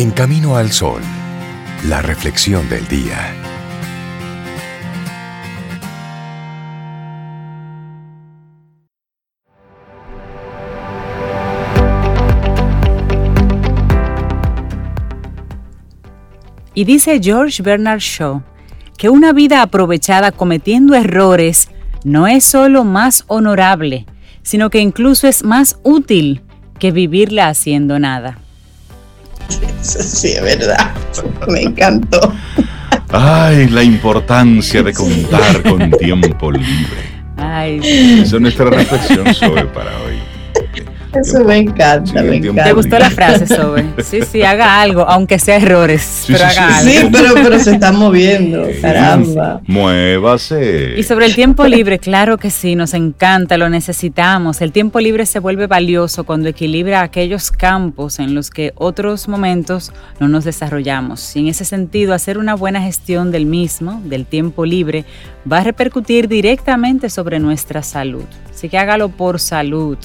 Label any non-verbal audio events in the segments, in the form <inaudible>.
En Camino al Sol, la reflexión del día. Y dice George Bernard Shaw que una vida aprovechada cometiendo errores no es solo más honorable, sino que incluso es más útil que vivirla haciendo nada. <laughs> sí, es verdad. Me encantó. Ay, la importancia de contar con tiempo libre. Ay. Esa es nuestra reflexión sobre para hoy. Eso me encanta, me encanta. ¿Te gustó la frase, Sobe? Sí, sí, haga algo, aunque sea errores, sí, pero haga algo. Sí, pero, pero se está moviendo, caramba. Muévase. Y sobre el tiempo libre, claro que sí, nos encanta, lo necesitamos. El tiempo libre se vuelve valioso cuando equilibra aquellos campos en los que otros momentos no nos desarrollamos. Y en ese sentido, hacer una buena gestión del mismo, del tiempo libre, va a repercutir directamente sobre nuestra salud. Así que hágalo por salud,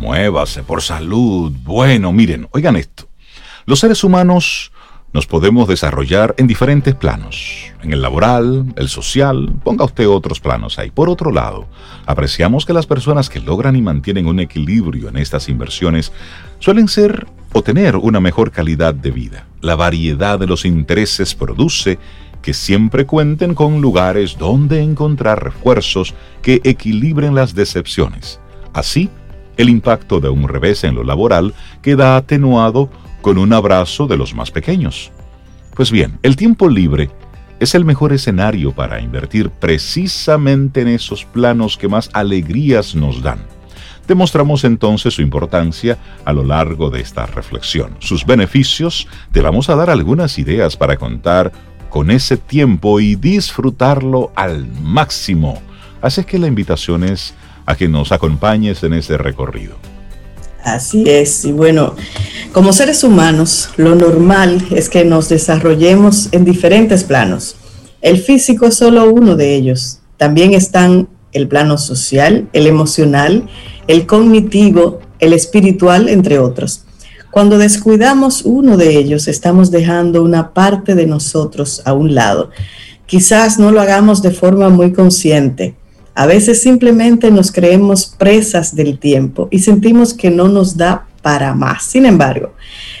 Muévase por salud. Bueno, miren, oigan esto. Los seres humanos nos podemos desarrollar en diferentes planos. En el laboral, el social, ponga usted otros planos ahí. Por otro lado, apreciamos que las personas que logran y mantienen un equilibrio en estas inversiones suelen ser o tener una mejor calidad de vida. La variedad de los intereses produce que siempre cuenten con lugares donde encontrar refuerzos que equilibren las decepciones. Así, el impacto de un revés en lo laboral queda atenuado con un abrazo de los más pequeños. Pues bien, el tiempo libre es el mejor escenario para invertir precisamente en esos planos que más alegrías nos dan. Demostramos entonces su importancia a lo largo de esta reflexión. Sus beneficios, te vamos a dar algunas ideas para contar con ese tiempo y disfrutarlo al máximo. Así que la invitación es a que nos acompañes en este recorrido. Así es, y bueno, como seres humanos, lo normal es que nos desarrollemos en diferentes planos. El físico es solo uno de ellos. También están el plano social, el emocional, el cognitivo, el espiritual, entre otros. Cuando descuidamos uno de ellos, estamos dejando una parte de nosotros a un lado. Quizás no lo hagamos de forma muy consciente, a veces simplemente nos creemos presas del tiempo y sentimos que no nos da para más. Sin embargo,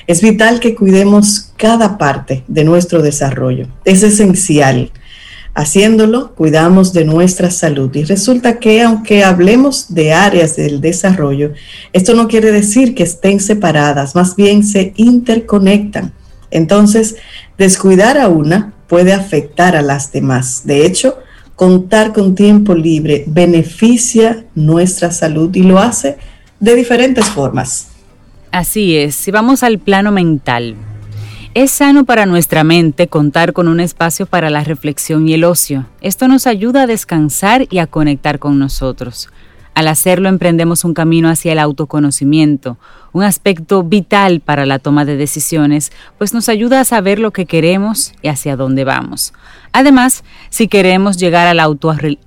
es vital que cuidemos cada parte de nuestro desarrollo. Es esencial. Haciéndolo, cuidamos de nuestra salud. Y resulta que aunque hablemos de áreas del desarrollo, esto no quiere decir que estén separadas, más bien se interconectan. Entonces, descuidar a una puede afectar a las demás. De hecho, contar con tiempo libre beneficia nuestra salud y lo hace de diferentes formas. Así es, si vamos al plano mental, es sano para nuestra mente contar con un espacio para la reflexión y el ocio. Esto nos ayuda a descansar y a conectar con nosotros. Al hacerlo emprendemos un camino hacia el autoconocimiento, un aspecto vital para la toma de decisiones, pues nos ayuda a saber lo que queremos y hacia dónde vamos. Además, si queremos llegar a la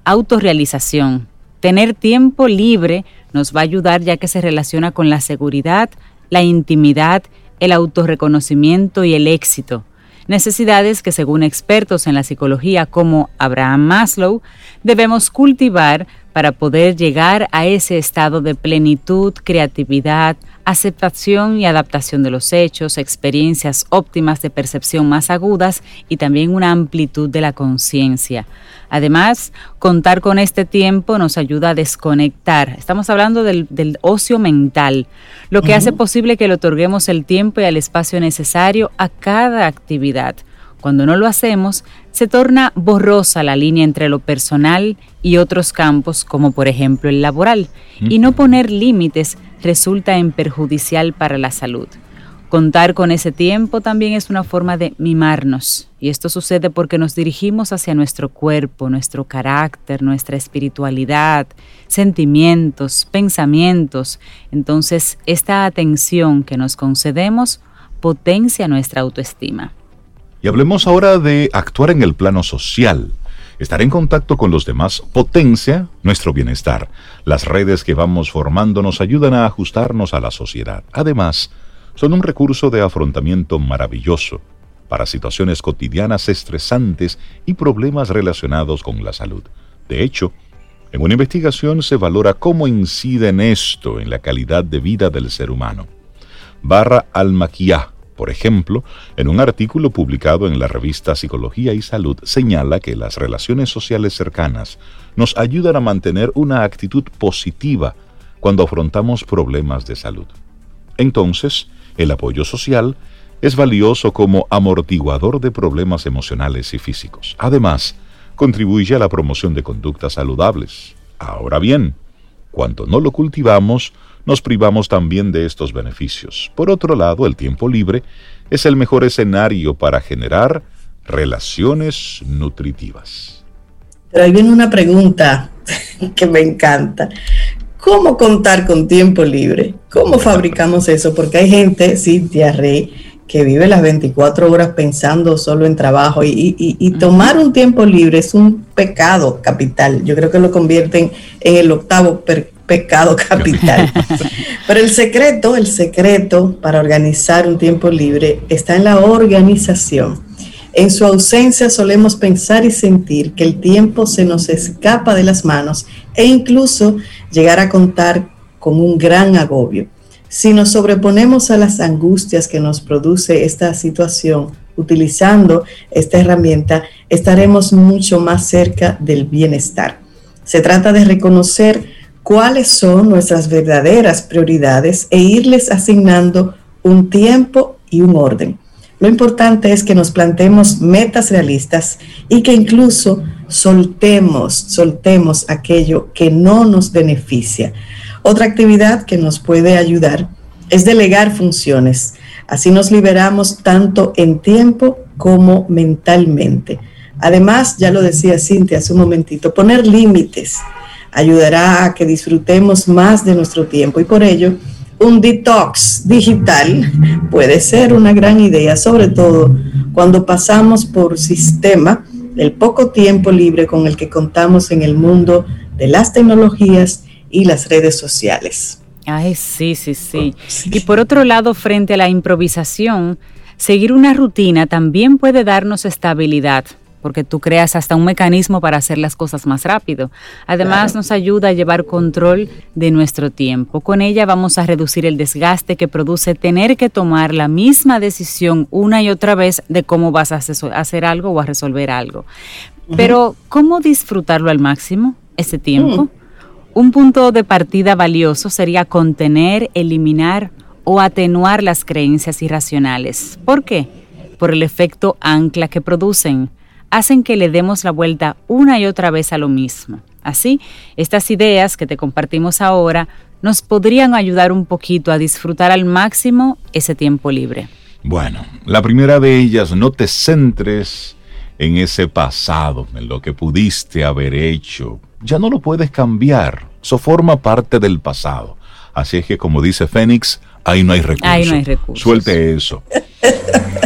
autorrealización, tener tiempo libre nos va a ayudar ya que se relaciona con la seguridad, la intimidad, el autorreconocimiento y el éxito necesidades que según expertos en la psicología como Abraham Maslow debemos cultivar para poder llegar a ese estado de plenitud, creatividad, aceptación y adaptación de los hechos, experiencias óptimas de percepción más agudas y también una amplitud de la conciencia. Además, contar con este tiempo nos ayuda a desconectar. Estamos hablando del, ocio mental, lo que hace posible que le otorguemos el tiempo y el espacio necesario a cada actividad. Cuando no lo hacemos, se torna borrosa la línea entre lo personal y otros campos, como por ejemplo el laboral, y no poner límites resulta en perjudicial para la salud. Contar con ese tiempo también es una forma de mimarnos y esto sucede porque nos dirigimos hacia nuestro cuerpo, nuestro carácter, nuestra espiritualidad, sentimientos, pensamientos. Entonces, esta atención que nos concedemos potencia nuestra autoestima. Y hablemos ahora de actuar en el plano social. Estar en contacto con los demás potencia nuestro bienestar. Las redes que vamos formando nos ayudan a ajustarnos a la sociedad. Además, son un recurso de afrontamiento maravilloso para situaciones cotidianas estresantes y problemas relacionados con la salud. De hecho, en una investigación se valora cómo incide en esto en la calidad de vida del ser humano. Barra Al-Maquiyah, por ejemplo, en un artículo publicado en la revista Psicología y Salud, señala que las relaciones sociales cercanas nos ayudan a mantener una actitud positiva cuando afrontamos problemas de salud. Entonces, el apoyo social es valioso como amortiguador de problemas emocionales y físicos. Además, contribuye a la promoción de conductas saludables. Ahora bien, cuando no lo cultivamos, nos privamos también de estos beneficios. Por otro lado, el tiempo libre es el mejor escenario para generar relaciones nutritivas. Pero ahí viene una pregunta <laughs> que me encanta. ¿Cómo contar con tiempo libre? ¿Cómo fabricamos eso? Porque hay gente, Cintia Rey, que vive las 24 horas pensando solo en trabajo y, tomar un tiempo libre es un pecado capital. Yo creo que lo convierten en el octavo pecado <laughs> capital. Pero el secreto, el secreto para organizar un tiempo libre está en la organización. En su ausencia solemos pensar y sentir que el tiempo se nos escapa de las manos e incluso llegar a contar con un gran agobio. Si nos sobreponemos a las angustias que nos produce esta situación, utilizando esta herramienta, estaremos mucho más cerca del bienestar. Se trata de reconocer cuáles son nuestras verdaderas prioridades e irles asignando un tiempo y un orden. Lo importante es que nos planteemos metas realistas y que incluso soltemos, soltemos aquello que no nos beneficia. Otra actividad que nos puede ayudar es delegar funciones. Así nos liberamos tanto en tiempo como mentalmente. Además, ya lo decía Cintia hace un momentito, poner límites ayudará a que disfrutemos más de nuestro tiempo y por ello un detox digital puede ser una gran idea, sobre todo cuando pasamos por sistema el poco tiempo libre con el que contamos en el mundo de las tecnologías y las redes sociales. Ay, sí, sí, sí. Y por otro lado, frente a la improvisación, seguir una rutina también puede darnos estabilidad porque tú creas hasta un mecanismo para hacer las cosas más rápido. Además, nos ayuda a llevar control de nuestro tiempo. Con ella vamos a reducir el desgaste que produce tener que tomar la misma decisión una y otra vez de cómo vas a hacer algo o a resolver algo. Pero, ¿cómo disfrutarlo al máximo ese tiempo? Mm. Un punto de partida valioso sería contener, eliminar o atenuar las creencias irracionales. ¿Por qué? Por el efecto ancla que producen hacen que le demos la vuelta una y otra vez a lo mismo. Así, estas ideas que te compartimos ahora nos podrían ayudar un poquito a disfrutar al máximo ese tiempo libre. Bueno, la primera de ellas, no te centres en ese pasado, en lo que pudiste haber hecho. Ya no lo puedes cambiar, eso forma parte del pasado. Así es que, como dice Fénix, ahí no hay recursos. Ahí no hay recursos. Suelte eso.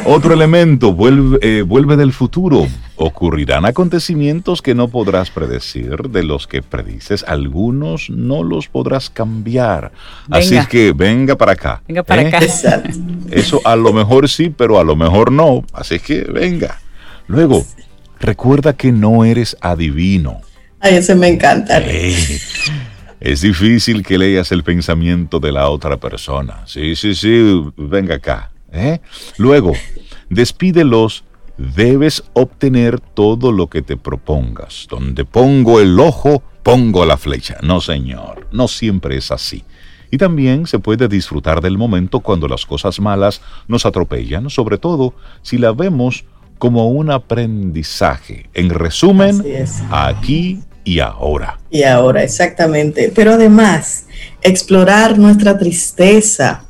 Otro elemento, vuelve, eh, vuelve del futuro. Ocurrirán acontecimientos que no podrás predecir, de los que predices, algunos no los podrás cambiar. Así es que venga para acá. Venga para ¿eh? acá. Eso a lo mejor sí, pero a lo mejor no. Así es que venga. Luego, recuerda que no eres adivino. Ay, ese me encanta. Es difícil que leas el pensamiento de la otra persona. Sí, sí, sí, venga acá. ¿Eh? Luego, despídelos. Debes obtener todo lo que te propongas. Donde pongo el ojo, pongo la flecha. No, señor, no siempre es así. Y también se puede disfrutar del momento cuando las cosas malas nos atropellan, sobre todo si la vemos como un aprendizaje. En resumen, aquí y ahora. Y ahora, exactamente. Pero además, explorar nuestra tristeza,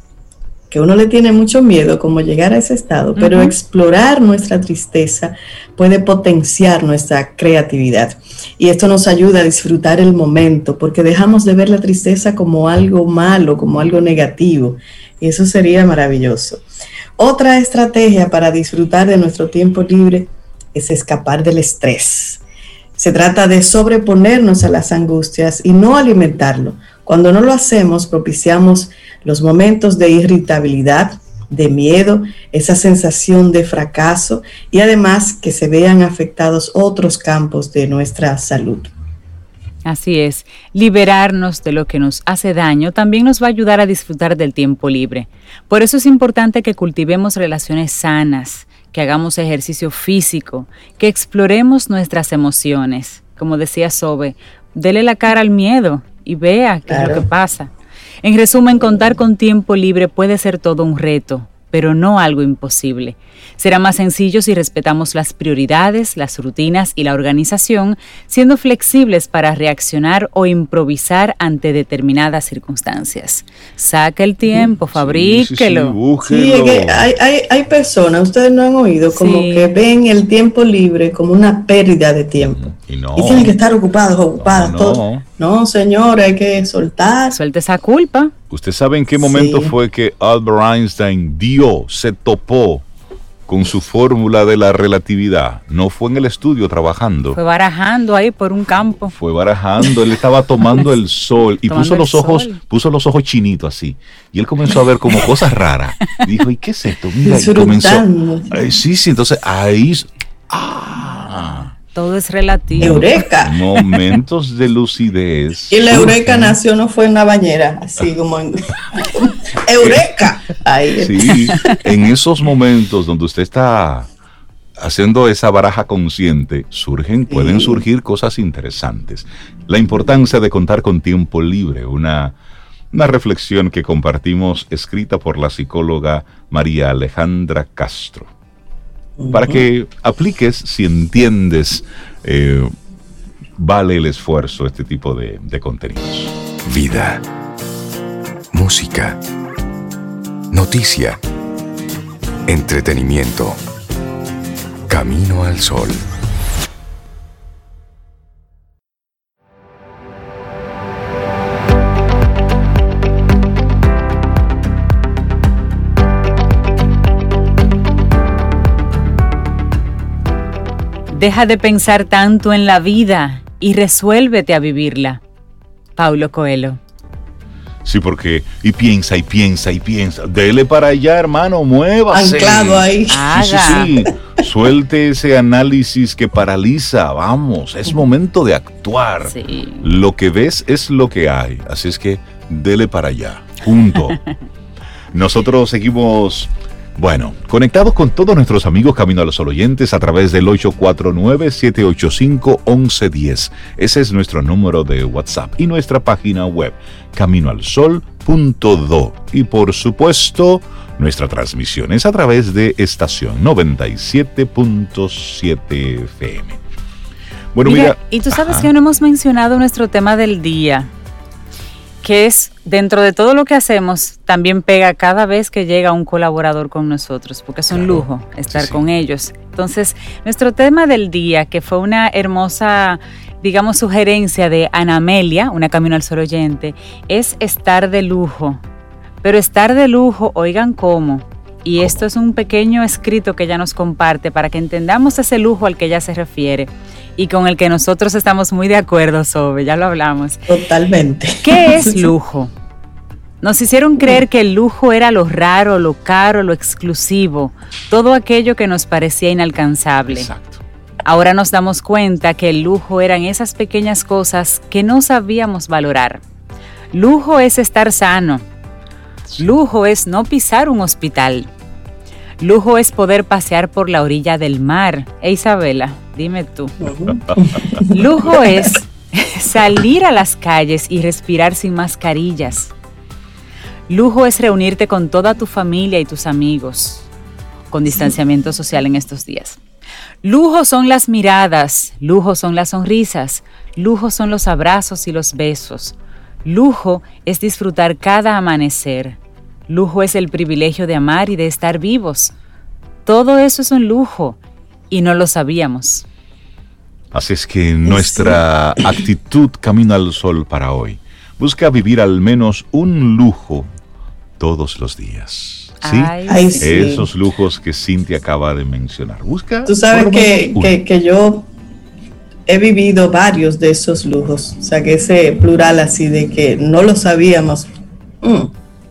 que uno le tiene mucho miedo como llegar a ese estado, pero explorar nuestra tristeza puede potenciar nuestra creatividad. Y esto nos ayuda a disfrutar el momento, porque dejamos de ver la tristeza como algo malo, como algo negativo. Y eso sería maravilloso. Otra estrategia para disfrutar de nuestro tiempo libre es escapar del estrés. Se trata de sobreponernos a las angustias y no alimentarlo. Cuando no lo hacemos, propiciamos los momentos de irritabilidad, de miedo, esa sensación de fracaso y además que se vean afectados otros campos de nuestra salud. Así es, liberarnos de lo que nos hace daño también nos va a ayudar a disfrutar del tiempo libre. Por eso es importante que cultivemos relaciones sanas, que hagamos ejercicio físico, que exploremos nuestras emociones. Como decía Sobe, dele la cara al miedo y vea qué es lo que pasa. En resumen, contar con tiempo libre puede ser todo un reto, pero no algo imposible. Será más sencillo si respetamos las prioridades, las rutinas y la organización, siendo flexibles para reaccionar o improvisar ante determinadas circunstancias. Saque el tiempo, fabríquelo. Sí, hay, personas, ustedes no han oído, como que ven el tiempo libre como una pérdida de tiempo. Y, tienen que estar ocupados, ocupadas. No, no. señor, hay que soltar. Suelte esa culpa. ¿Usted sabe en qué momento fue que Albert Einstein dio, se topó con su fórmula de la relatividad. No fue en el estudio trabajando. Fue barajando ahí por un campo. Fue barajando, él estaba tomando el <laughs> sol y puso los ojos, puso los ojos chinitos así. Y él comenzó a ver como cosas raras. Dijo, ¿y qué es esto? Mira, y comenzó. sí, sí, entonces ahí. Ah, todo es relativo. Eureka. Momentos de lucidez. Y la Eureka nació, no fue en una bañera, así como en. <laughs> Eureka. Ahí. Sí, en esos momentos donde usted está haciendo esa baraja consciente, surgen, pueden surgir cosas interesantes. La importancia de contar con tiempo libre, una, una reflexión que compartimos escrita por la psicóloga María Alejandra Castro para que apliques si entiendes, eh, vale el esfuerzo este tipo de, de contenidos. Vida, música, noticia, entretenimiento, camino al sol. Deja de pensar tanto en la vida y resuélvete a vivirla. Paulo Coelho. Sí, porque y piensa y piensa y piensa. Dele para allá, hermano, muévase. Anclado ahí. Sí, sí, sí. Suelte ese análisis que paraliza. Vamos, es momento de actuar. Sí. Lo que ves es lo que hay. Así es que dele para allá. Punto. <laughs> Nosotros seguimos bueno, conectados con todos nuestros amigos Camino a los Sol oyentes a través del 849-785-1110. Ese es nuestro número de WhatsApp y nuestra página web caminoalsol.do. Y por supuesto, nuestra transmisión es a través de estación 97.7 FM. Bueno, mira, y tú sabes que no hemos mencionado nuestro tema del día que es dentro de todo lo que hacemos, también pega cada vez que llega un colaborador con nosotros, porque es un lujo estar con ellos. Entonces, nuestro tema del día, que fue una hermosa, digamos, sugerencia de Ana Amelia, una Camino al Sol oyente, es estar de lujo. Pero estar de lujo, oigan cómo, y esto es un pequeño escrito que ella nos comparte para que entendamos ese lujo al que ella se refiere y con el que nosotros estamos muy de acuerdo sobre, ya lo hablamos. Totalmente. ¿Qué es lujo? Nos hicieron creer que el lujo era lo raro, lo caro, lo exclusivo, todo aquello que nos parecía inalcanzable. Exacto. Ahora nos damos cuenta que el lujo eran esas pequeñas cosas que no sabíamos valorar. Lujo es estar sano. Lujo es no pisar un hospital. Lujo es poder pasear por la orilla del mar. E Isabela, dime tú. Lujo es salir a las calles y respirar sin mascarillas. Lujo es reunirte con toda tu familia y tus amigos, con distanciamiento social en estos días. Lujo son las miradas, lujo son las sonrisas, lujo son los abrazos y los besos. Lujo es disfrutar cada amanecer. Lujo es el privilegio de amar y de estar vivos. Todo eso es un lujo y no lo sabíamos. Así es que nuestra actitud camino al sol para hoy busca vivir al menos un lujo todos los días. ¿Sí? Ay, sí. Esos lujos que Cintia acaba de mencionar. Busca. Tú sabes que- que yo he vivido varios de esos lujos. O sea, que ese plural así de que no lo sabíamos. Mm,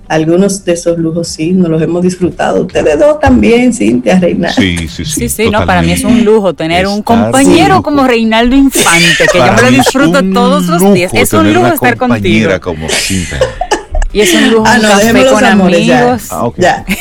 algunos de esos lujos sí, nos los hemos disfrutado. Ustedes dos también, Cintia, Reina. Sí, sí, sí. Sí, sí, no, para mí es un lujo tener un compañero como Reinaldo Infante, que yo Para me lo disfruto todos los días. Es un lujo estar contigo. como Cintia. Y es un lujo Ah, un café con amores ya. amigos, Ah, ok. Ya. <laughs>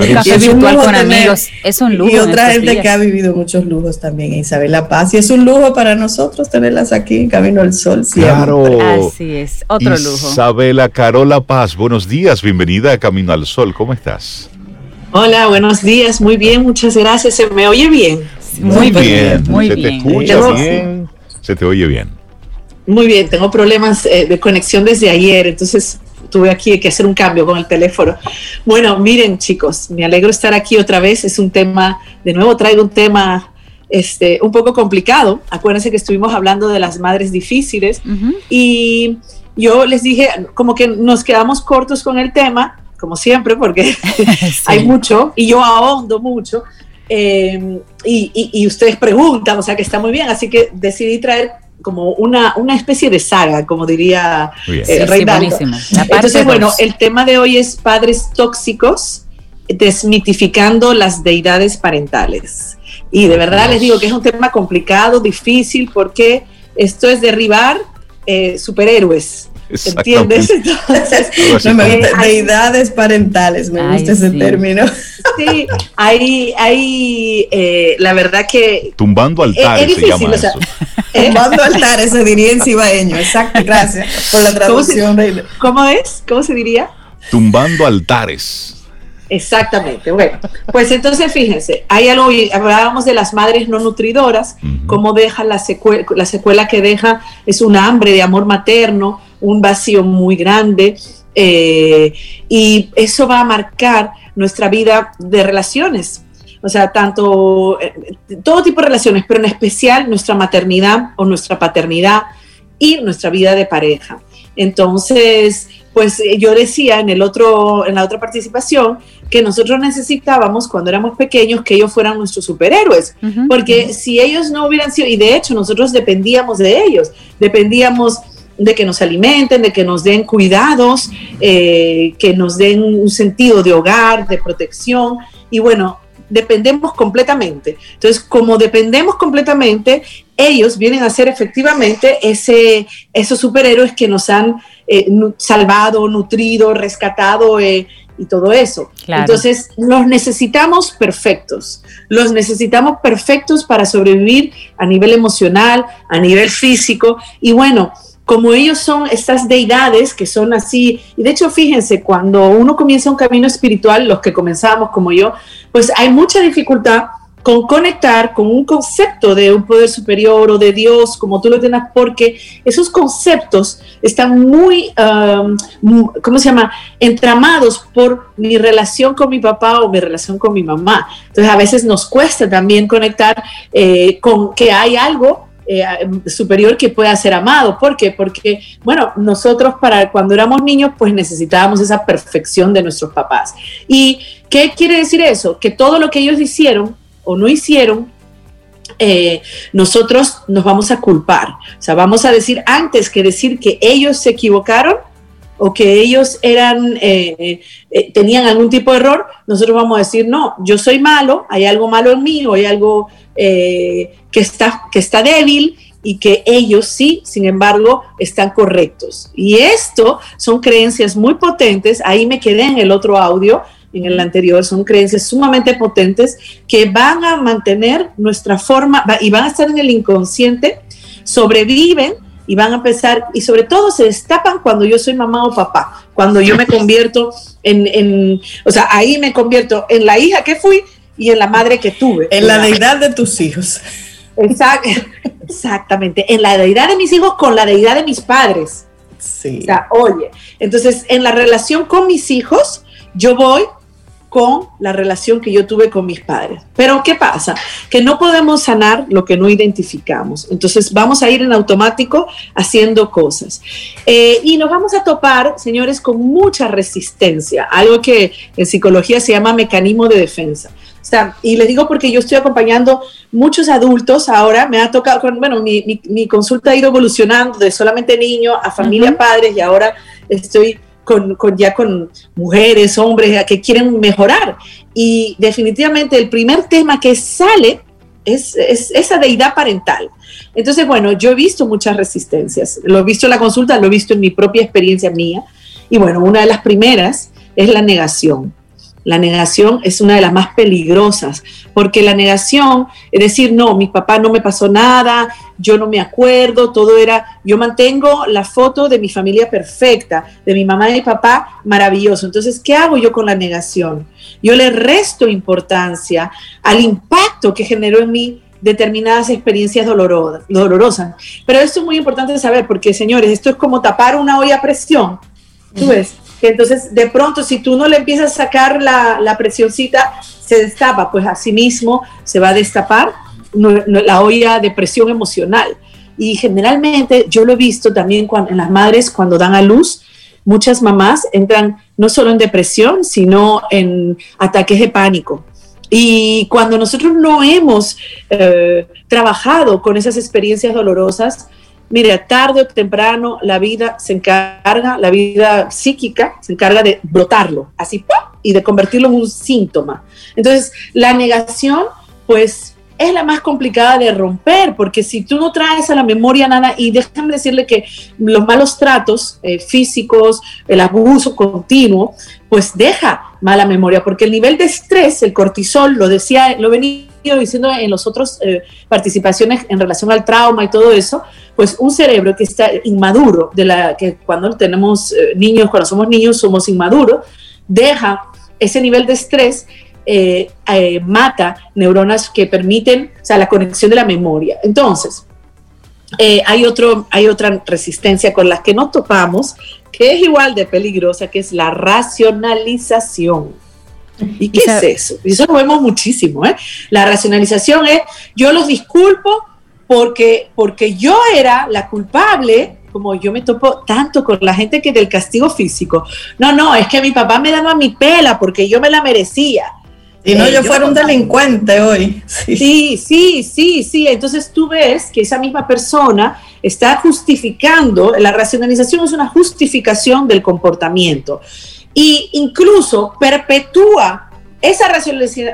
un Y café es un virtual lujo con tener- amigos. Es un lujo. Y otra gente días. que ha vivido muchos lujos también, Isabela Paz. Y es un lujo para nosotros tenerlas aquí en Camino al Sol. siempre. Claro. Así es, otro lujo. Isabela Carola Paz, buenos días, bienvenida a Camino al Sol, ¿cómo estás? Hola, buenos días, muy bien, muchas gracias. ¿Se me oye bien? Muy bien, muy se bien. te escucha bien, se te oye bien. Muy bien, tengo problemas eh, de conexión desde ayer, entonces tuve aquí que hacer un cambio con el teléfono. Bueno, miren chicos, me alegro estar aquí otra vez. Es un tema, de nuevo traigo un tema este, un poco complicado. Acuérdense que estuvimos hablando de las madres difíciles Ujú. y yo les dije, como que nos quedamos cortos con el tema, como siempre, porque <laughs> <laughs> hay mucho y yo ahondo mucho. eh, y, y- y ustedes preguntan, o sea que está muy bien, así que decidí traer como una, una especie de saga, como diría. Sí, eh, sí. La parte Entonces, bueno, dos. el tema de hoy es padres tóxicos, desmitificando las deidades parentales. Y de verdad les digo que es un tema complicado, difícil, porque esto es derribar eh, superhéroes. ¿Entiendes? Entonces, No, me gusta, deidades parentales, me Ay, gusta ese sí. término. sí, hay, hay eh, la verdad que Tumbando altares es se difícil, llama o sea, eso. ¿eh? <laughs> Tumbando altares, se diría en cibaeño. Exacto, gracias por la ¿Cómo se- traducción. ¿Cómo es? ¿Cómo se diría? Tumbando altares. Exactamente. Bueno, pues entonces fíjense, hay algo, hablábamos de las madres no nutridoras, cómo deja la secuela, la secuela que deja es un hambre de amor materno, un vacío muy grande, eh, y eso va a marcar nuestra vida de relaciones. O sea, tanto, eh, todo tipo de relaciones, pero en especial nuestra maternidad o nuestra paternidad y nuestra vida de pareja. Entonces, pues eh, yo decía en el otro, en la otra participación que nosotros necesitábamos cuando éramos pequeños que ellos fueran nuestros superhéroes, Ujú. porque si ellos no hubieran sido, y de hecho nosotros dependíamos de ellos, dependíamos de que nos alimenten, de que nos den cuidados, eh, que nos den un sentido de hogar, de protección, y bueno, dependemos completamente. Entonces, como dependemos completamente, ellos vienen a ser efectivamente ese, esos superhéroes que nos han eh, salvado, nutrido, rescatado eh, y todo eso. Claro. Entonces, los necesitamos perfectos. Los necesitamos perfectos para sobrevivir a nivel emocional, a nivel físico. Y bueno, como ellos son estas deidades que son así, y de hecho fíjense, cuando uno comienza un camino espiritual, los que comenzamos como yo, pues hay mucha dificultad con conectar con un concepto de un poder superior o de Dios, como tú lo tengas, porque esos conceptos están muy, um, ¿cómo se llama?, entramados por mi relación con mi papá o mi relación con mi mamá. Entonces a veces nos cuesta también conectar eh, con que hay algo eh, superior que pueda ser amado. ¿Por qué? Porque, bueno, nosotros para cuando éramos niños, pues necesitábamos esa perfección de nuestros papás. ¿Y qué quiere decir eso? Que todo lo que ellos hicieron o no hicieron, eh, nosotros nos vamos a culpar. O sea, vamos a decir antes que decir que ellos se equivocaron o que ellos eran, eh, eh, tenían algún tipo de error, nosotros vamos a decir, no, yo soy malo, hay algo malo en mí o hay algo eh, que, está, que está débil y que ellos sí, sin embargo, están correctos. Y esto son creencias muy potentes, ahí me quedé en el otro audio, en el anterior, son creencias sumamente potentes que van a mantener nuestra forma y van a estar en el inconsciente, sobreviven y van a empezar, y sobre todo se destapan cuando yo soy mamá o papá, cuando yo me convierto en, en o sea, ahí me convierto en la hija que fui y en la madre que tuve. En la deidad de tus hijos. Exact- exactamente, en la deidad de mis hijos con la deidad de mis padres. Sí. O sea, oye, entonces en la relación con mis hijos, yo voy con la relación que yo tuve con mis padres. Pero ¿qué pasa? Que no podemos sanar lo que no identificamos. Entonces vamos a ir en automático haciendo cosas. Eh, y nos vamos a topar, señores, con mucha resistencia, algo que en psicología se llama mecanismo de defensa. O sea, y les digo porque yo estoy acompañando muchos adultos ahora, me ha tocado, bueno, mi, mi, consulta ha ido evolucionando de solamente niños a familia, padres, y ahora estoy con, ya con mujeres, hombres que quieren mejorar. Y definitivamente el primer tema que sale es, esa deidad parental. Entonces, bueno, yo he visto muchas resistencias. Lo he visto en la consulta, lo he visto en mi propia experiencia mía. Y bueno, una de las primeras es la negación. La negación es una de las más peligrosas, porque la negación es decir, no, mi papá no me pasó nada, yo no me acuerdo, todo era, yo mantengo la foto de mi familia perfecta, de mi mamá y mi papá maravilloso. Entonces, ¿qué hago yo con la negación? Yo le resto importancia al impacto que generó en mí determinadas experiencias dolorosas. Pero esto es muy importante saber, porque señores, esto es como tapar una olla a presión. Tú ves, entonces de pronto si tú no le empiezas a sacar la, la se destapa, pues así mismo se va a destapar la olla de presión emocional. Y generalmente yo lo he visto también cuando, en las madres cuando dan a luz, muchas mamás entran no solo en depresión, sino en ataques de pánico. Y cuando nosotros no hemos eh, trabajado con esas experiencias dolorosas, Mire, tarde o temprano la vida se encarga, la vida psíquica se encarga de brotarlo, así, y de convertirlo en un síntoma. Entonces, la negación, pues, es la más complicada de romper, porque si tú no traes a la memoria nada, y déjame decirle que los malos tratos eh, físicos, el abuso continuo, pues deja mala memoria, porque el nivel de estrés, el cortisol, lo decía, lo venía diciendo en las otras eh, participaciones en relación al trauma y todo eso, pues un cerebro que está inmaduro, de la que cuando tenemos eh, niños, cuando somos niños somos inmaduros, deja ese nivel de estrés, eh, mata neuronas que permiten, o sea, la conexión de la memoria. Entonces, hay, otro, hay otra resistencia con la que nos topamos, que es igual de peligrosa, que es la racionalización. ¿Y qué es eso? Y eso lo vemos muchísimo. ¿eh? La racionalización es, yo los disculpo porque, porque yo era la culpable, como yo me topo tanto con la gente que del castigo físico. No, no, es que mi papá me daba mi pela porque yo me la merecía. Y no, eh, yo, fuera un delincuente hoy. Sí. sí, sí, sí, Entonces tú ves que esa misma persona está justificando, la racionalización es una justificación del comportamiento y incluso perpetúa esa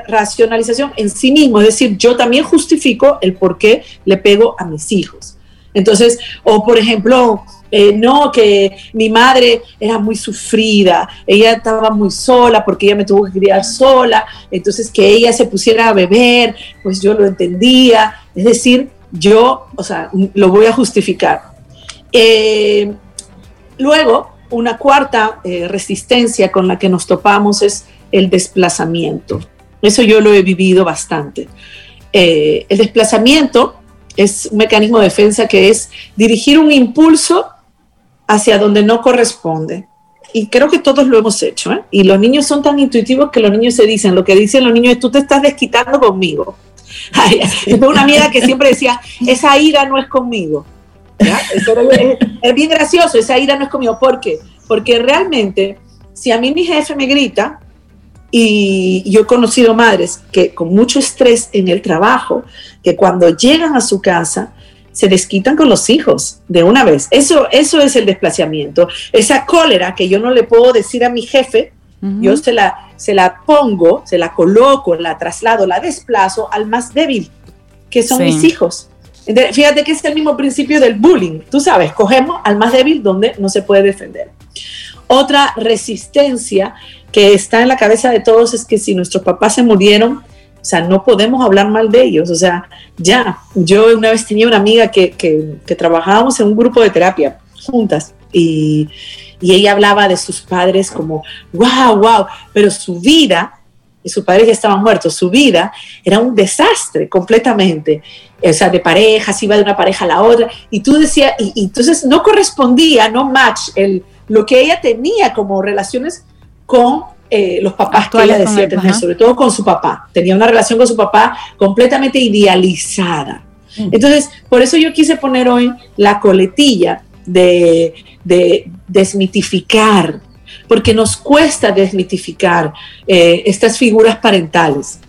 racionalización en sí mismo, es decir, yo también justifico el por qué le pego a mis hijos. Entonces, o por ejemplo, eh, no, que mi madre era muy sufrida, ella estaba muy sola porque ella me tuvo que criar sola, entonces que ella se pusiera a beber, pues yo lo entendía, es decir, yo, o sea, lo voy a justificar. Eh, luego, una cuarta eh, resistencia con la que nos topamos es el desplazamiento. Eso yo lo he vivido bastante. Eh, el desplazamiento es un mecanismo de defensa que es dirigir un impulso hacia donde no corresponde. Y creo que todos lo hemos hecho. ¿eh? Y los niños son tan intuitivos que los niños se dicen, lo que dicen los niños es, tú te estás desquitando conmigo. <laughs> tengo una amiga que siempre decía, esa ira no es conmigo. Es, bien gracioso, esa ira no es conmigo. ¿Por qué? Porque realmente, si a mí mi jefe me grita, y yo he conocido madres que con mucho estrés en el trabajo, que cuando llegan a su casa, se desquitan con los hijos de una vez. Eso, eso es el desplazamiento. Esa cólera que yo no le puedo decir a mi jefe, yo se la, se la pongo, se la coloco, la traslado, la desplazo al más débil, que son mis hijos. Fíjate que es el mismo principio del bullying. Tú sabes, cogemos al más débil donde no se puede defender. Otra resistencia que está en la cabeza de todos es que si nuestros papás se murieron, o sea, no podemos hablar mal de ellos. O sea, ya, yo una vez tenía una amiga que, que, trabajábamos en un grupo de terapia juntas y, y ella hablaba de sus padres como, wow, wow, pero su vida y sus padres ya estaban muertos, su vida era un desastre completamente. O sea, de parejas, iba de una pareja a la otra, y tú decías, y, entonces no correspondía, no match el, lo que ella tenía como relaciones con eh, los papás que ella decía tener, sobre todo con su papá. Tenía una relación con su papá completamente idealizada. Mm. Entonces, por eso yo quise poner hoy la coletilla de, de desmitificar porque nos cuesta desmitificar eh, estas figuras parentales.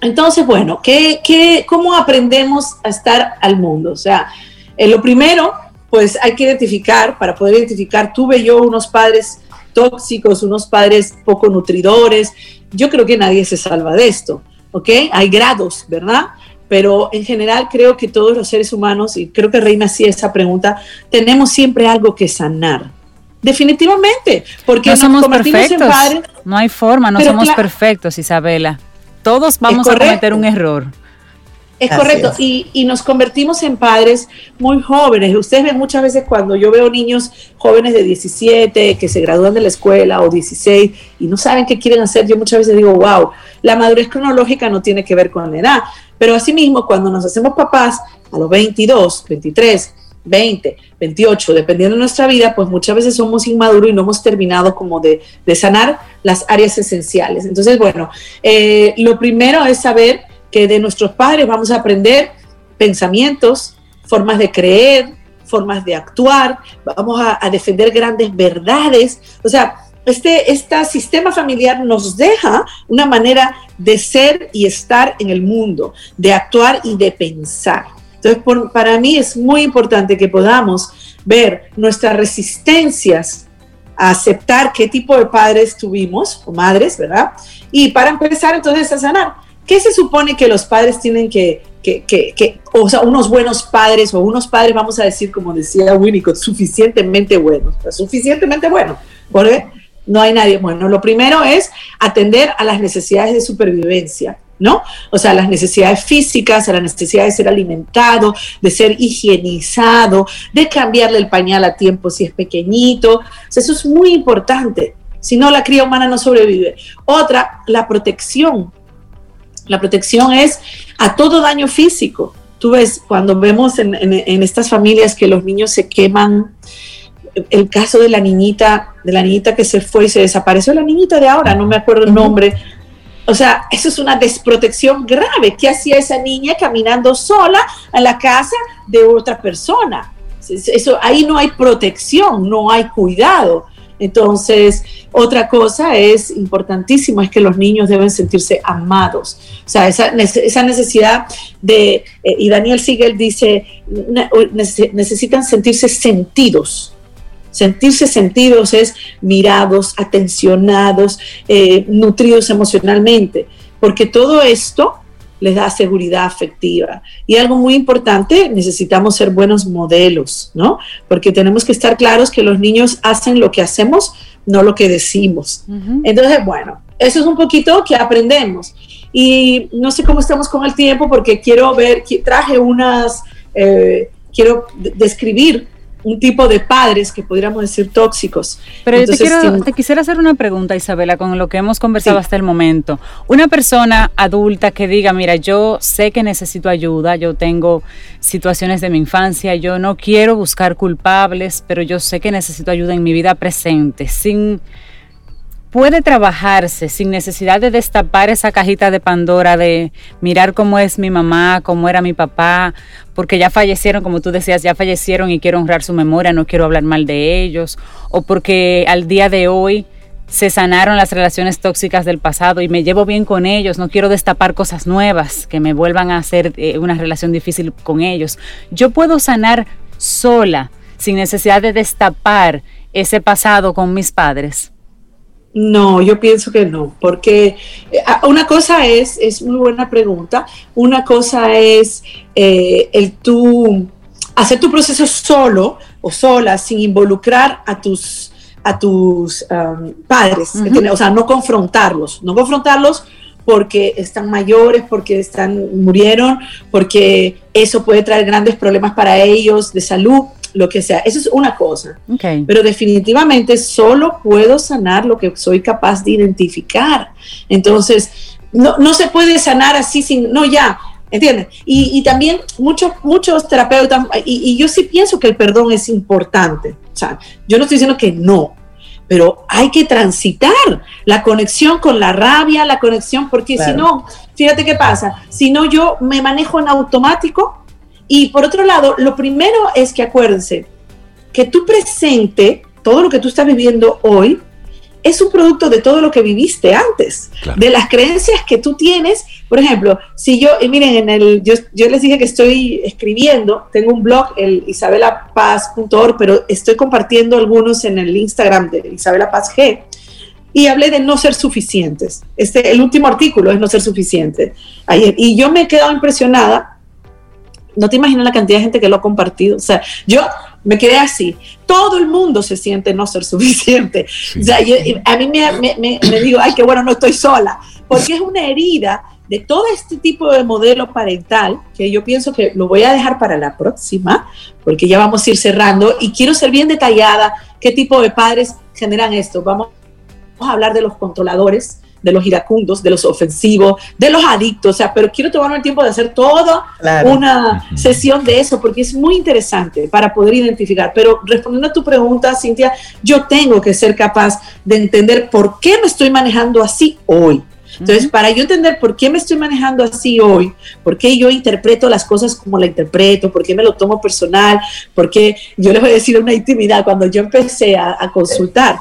Entonces, bueno, ¿qué, qué, cómo aprendemos a estar al mundo? O sea, eh, lo primero, pues hay que identificar, para poder identificar, tuve yo unos padres tóxicos, unos padres poco nutridores. Yo creo que nadie se salva de esto, ¿ok? Hay grados, ¿verdad? Pero en general creo que todos los seres humanos, y creo que Reina hacía esa pregunta, tenemos siempre algo que sanar. Definitivamente, porque no somos perfectos. no hay forma, no somos perfectos, Isabela. Todos vamos a cometer un error. Es correcto, Y, y, nos convertimos en padres muy jóvenes. Ustedes ven muchas veces cuando yo veo niños jóvenes de 17 que se gradúan de la escuela o 16 y no saben qué quieren hacer, yo muchas veces digo, wow, la madurez cronológica no tiene que ver con la edad. Pero asimismo, cuando nos hacemos papás a los 22, 23, 20, 28, dependiendo de nuestra vida, pues muchas veces somos inmaduros y no hemos terminado como de, sanar las áreas esenciales. Entonces, bueno, eh, lo primero es saber que de nuestros padres vamos a aprender pensamientos, formas de creer, formas de actuar, vamos a, defender grandes verdades. O sea, este, este sistema familiar nos deja una manera de ser y estar en el mundo, de actuar y de pensar. Entonces, para mí es muy importante que podamos ver nuestras resistencias a aceptar qué tipo de padres tuvimos, o madres, ¿verdad? Y para empezar entonces a sanar, ¿qué se supone que los padres tienen que, que, que, o sea, unos buenos padres o unos padres, vamos a decir, como decía Winnicott, suficientemente buenos, suficientemente buenos, porque no hay nadie bueno. Lo primero es atender a las necesidades de supervivencia. ¿No? O sea, las necesidades físicas, a la necesidad de ser alimentado, de ser higienizado, de cambiarle el pañal a tiempo si es pequeñito. eso es muy importante. Si no, la cría humana no sobrevive. Otra, la protección. La protección es a todo daño físico. Tú ves, cuando vemos en, estas familias que los niños se queman, el caso de la niñita, de la niñita que se fue y se desapareció, la niñita de ahora, no me acuerdo el nombre, o sea, eso es una desprotección grave. ¿Qué hacía esa niña caminando sola a la casa de otra persona? Eso, ahí no hay protección, no hay cuidado. Entonces, otra cosa es importantísima, es que los niños deben sentirse amados. O sea, esa, necesidad de, eh, y Daniel Siegel dice, necesitan sentirse sentidos. Sentirse sentidos es mirados, atencionados, eh, nutridos emocionalmente, porque todo esto les da seguridad afectiva. Y algo muy importante, necesitamos ser buenos modelos, ¿no? Porque tenemos que estar claros que los niños hacen lo que hacemos, no lo que decimos. Entonces, bueno, eso es un poquito que aprendemos. Y no sé cómo estamos con el tiempo porque quiero ver, traje unas, eh, quiero describir un tipo de padres que podríamos decir tóxicos. Pero yo te, quiero, te quisiera hacer una pregunta, Isabela, con lo que hemos conversado hasta el momento. Una persona adulta que diga, mira, yo sé que necesito ayuda, yo tengo situaciones de mi infancia, yo no quiero buscar culpables, pero yo sé que necesito ayuda en mi vida presente, sin puede trabajarse sin necesidad de destapar esa cajita de Pandora de mirar cómo es mi mamá, cómo era mi papá, porque ya fallecieron, como tú decías, ya fallecieron y quiero honrar su memoria, no quiero hablar mal de ellos, o porque al día de hoy se sanaron las relaciones tóxicas del pasado y me llevo bien con ellos, no quiero destapar cosas nuevas que me vuelvan a hacer eh, una relación difícil con ellos. Yo puedo sanar sola, sin necesidad de destapar ese pasado con mis padres. No, yo pienso que no, porque eh, una cosa es, es muy buena pregunta, una cosa es eh, el tú hacer tu proceso solo o sola sin involucrar a tus, a tus um, padres, o sea, no confrontarlos, no confrontarlos porque están mayores, porque están, murieron, porque eso puede traer grandes problemas para ellos de salud lo que sea. Eso es una cosa. Okay. Pero definitivamente solo puedo sanar lo que soy capaz de identificar. Entonces, no, no se puede sanar así sin, no ya, ¿entiendes? Y, y también muchos, muchos terapeutas, y, y yo sí pienso que el perdón es importante. O sea, yo no estoy diciendo que no, pero hay que transitar la conexión con la rabia, la conexión, porque Claro. si no, fíjate qué pasa, si no yo me manejo en automático y por otro lado, lo primero es que acuérdense que tu presente, todo lo que tú estás viviendo hoy, es un producto de todo lo que viviste antes, Claro. de las creencias que tú tienes. Por ejemplo, si yo, y miren, en el, yo, yo les dije que estoy escribiendo, tengo un blog, el isabelapaz.org, pero estoy compartiendo algunos en el Instagram de Isabela Paz G. Y hablé de no ser suficientes. Este, el último artículo es no ser suficiente. Ayer, y yo me he quedado impresionada. No te imaginas la cantidad de gente que lo ha compartido. O sea, yo me quedé así. Todo el mundo se siente no ser <laughs> suficiente. Sí. O sea, yo- a mí me, me- me- me digo, ay, qué bueno, no estoy sola, porque es una herida de todo este tipo de modelo parental que yo pienso que lo voy a dejar para la próxima, porque ya vamos a ir cerrando y quiero ser bien detallada qué tipo de padres generan esto. Vamos a hablar de los controladores, de los iracundos, de los ofensivos, de los adictos, o sea, pero quiero tomarme el tiempo de hacer todo Claro. una sesión de eso porque es muy interesante para poder identificar. Pero respondiendo a tu pregunta, Cintia, yo tengo que ser capaz de entender por qué me estoy manejando así hoy. Entonces, para yo entender por qué me estoy manejando así hoy, por qué yo interpreto las cosas como la interpreto, por qué me lo tomo personal, por qué yo les voy a decir una intimidad. Cuando yo empecé a, a consultar,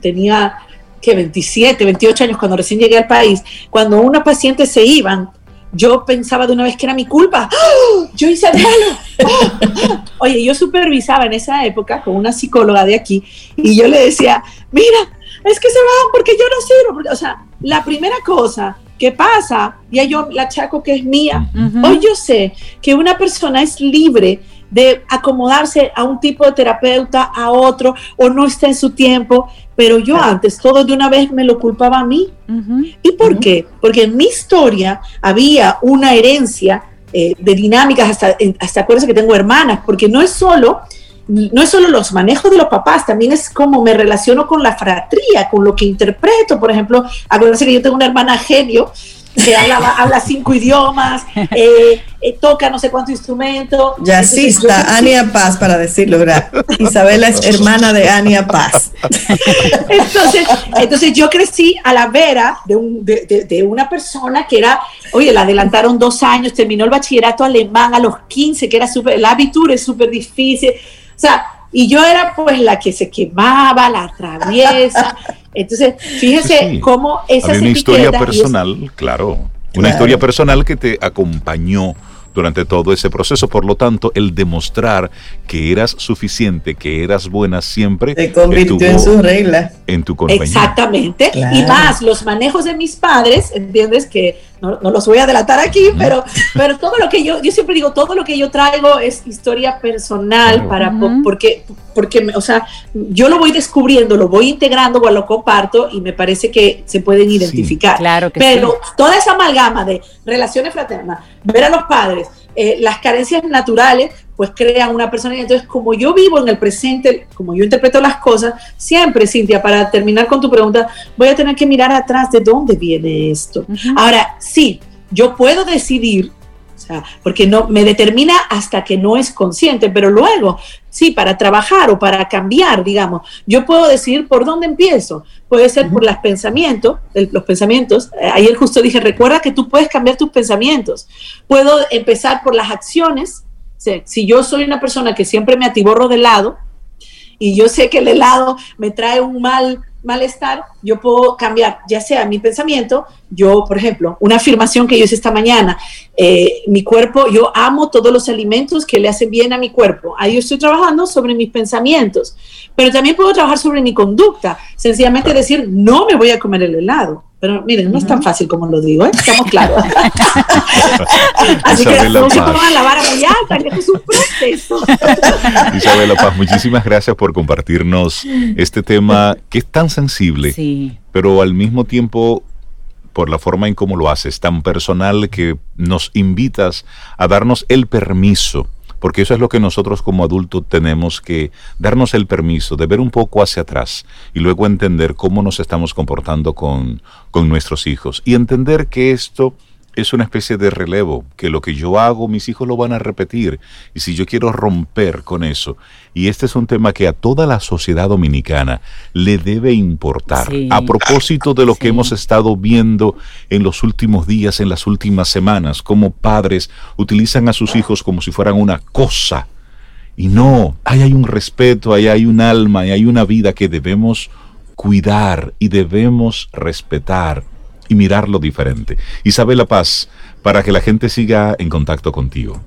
tenía que 27, 28 años cuando recién llegué al país, cuando una paciente se iban, yo pensaba de una vez que era mi culpa. ¡Ah! Yo hice algo. <laughs> ¡Ah! ¡Ah! Oye, yo supervisaba en esa época con una psicóloga de aquí y yo le decía, mira, es que se van porque yo no sirvo. O sea, la primera cosa que pasa, ya yo la chaco que es mía, Ujú. Hoy yo sé que una persona es libre de acomodarse a un tipo de terapeuta, a otro, o no está en su tiempo, pero yo antes todo de una vez me lo culpaba a mí. ¿Y por qué? Porque en mi historia había una herencia eh, de dinámicas, hasta, hasta acuérdense que tengo hermanas, porque no es solo... No es solo los manejos de los papás, también es cómo me relaciono con la fratría, con lo que interpreto. Por ejemplo, acuérdense que yo tengo una hermana genio que habla, habla cinco idiomas, <laughs> eh, eh, toca no sé cuánto instrumento. Jazzista, Entonces, yo- Ania Paz, para decirlo. ¿verdad? <laughs> Isabela es hermana de Ania Paz. <laughs> Entonces, entonces yo crecí a la vera de, un- de- de- de una persona que era, oye, la adelantaron dos años, terminó el bachillerato alemán a los 15, que era súper, el abitur es súper difícil. O sea, y yo era pues la que se quemaba, la traviesa. Entonces, fíjese Sí, sí. cómo esas Había una historia es- personal, claro. Una Claro. historia personal que te acompañó durante todo ese proceso. Por lo tanto, el demostrar que eras suficiente, que eras buena siempre, Se convirtió en estuvo su regla. en tu compañía. Exactamente. Claro. Y más los manejos de mis padres, ¿entiendes? Que no, no los voy a delatar aquí, pero, pero todo lo que yo, yo siempre digo, todo lo que yo traigo es historia personal Claro. para, Ujú. porque, porque, me- o sea, yo lo voy descubriendo, lo voy integrando o lo comparto y me parece que se pueden identificar. Claro que Pero sí. toda esa amalgama de relaciones fraternas, ver a los padres, eh, las carencias naturales, pues crean una persona. Y entonces, como yo vivo en el presente, como yo interpreto las cosas, siempre, Cintia, para terminar con tu pregunta, voy a tener que mirar atrás de dónde viene esto. Ahora, sí, yo puedo decidir, o sea, porque no me determina hasta que no es consciente, pero luego, sí, para trabajar o para cambiar, digamos, yo puedo decidir por dónde empiezo. Puede ser por los pensamientos, el- los pensamientos. Eh, ayer justo dije, recuerda que tú puedes cambiar tus pensamientos. Puedo empezar por las acciones. Si yo soy una persona que siempre me atiborro de helado y yo sé que el helado me trae un mal malestar, yo puedo cambiar, ya sea mi pensamiento, yo, por ejemplo, una afirmación que yo hice esta mañana, eh, mi cuerpo, yo amo todos los alimentos que le hacen bien a mi cuerpo. Ahí yo estoy trabajando sobre mis pensamientos, pero también puedo trabajar sobre mi conducta, sencillamente decir, no me voy a comer el helado. Pero miren, no es tan fácil como lo digo, ¿eh? estamos claros. <laughs> Así que Isabela no se pongan la vara muy alta, que esto es un proceso. <laughs> Isabela Paz, muchísimas gracias por compartirnos este tema que es tan sensible, Sí. pero al mismo tiempo por la forma en cómo lo haces, tan personal que nos invitas a darnos el permiso porque eso es lo que nosotros como adultos tenemos que darnos el permiso de ver un poco hacia atrás y luego entender cómo nos estamos comportando con, con nuestros hijos y entender que esto es una especie de relevo, que lo que yo hago, mis hijos lo van a repetir. Y si yo quiero romper con eso, y este es un tema que a toda la sociedad dominicana le debe importar, a propósito de lo que hemos estado viendo en los últimos días, en las últimas semanas, cómo padres utilizan a sus hijos como si fueran una cosa. Y no, ahí hay un respeto, ahí hay un alma, y hay una vida que debemos cuidar y debemos respetar y mirarlo diferente. Isabela Paz, para que la gente siga en contacto contigo.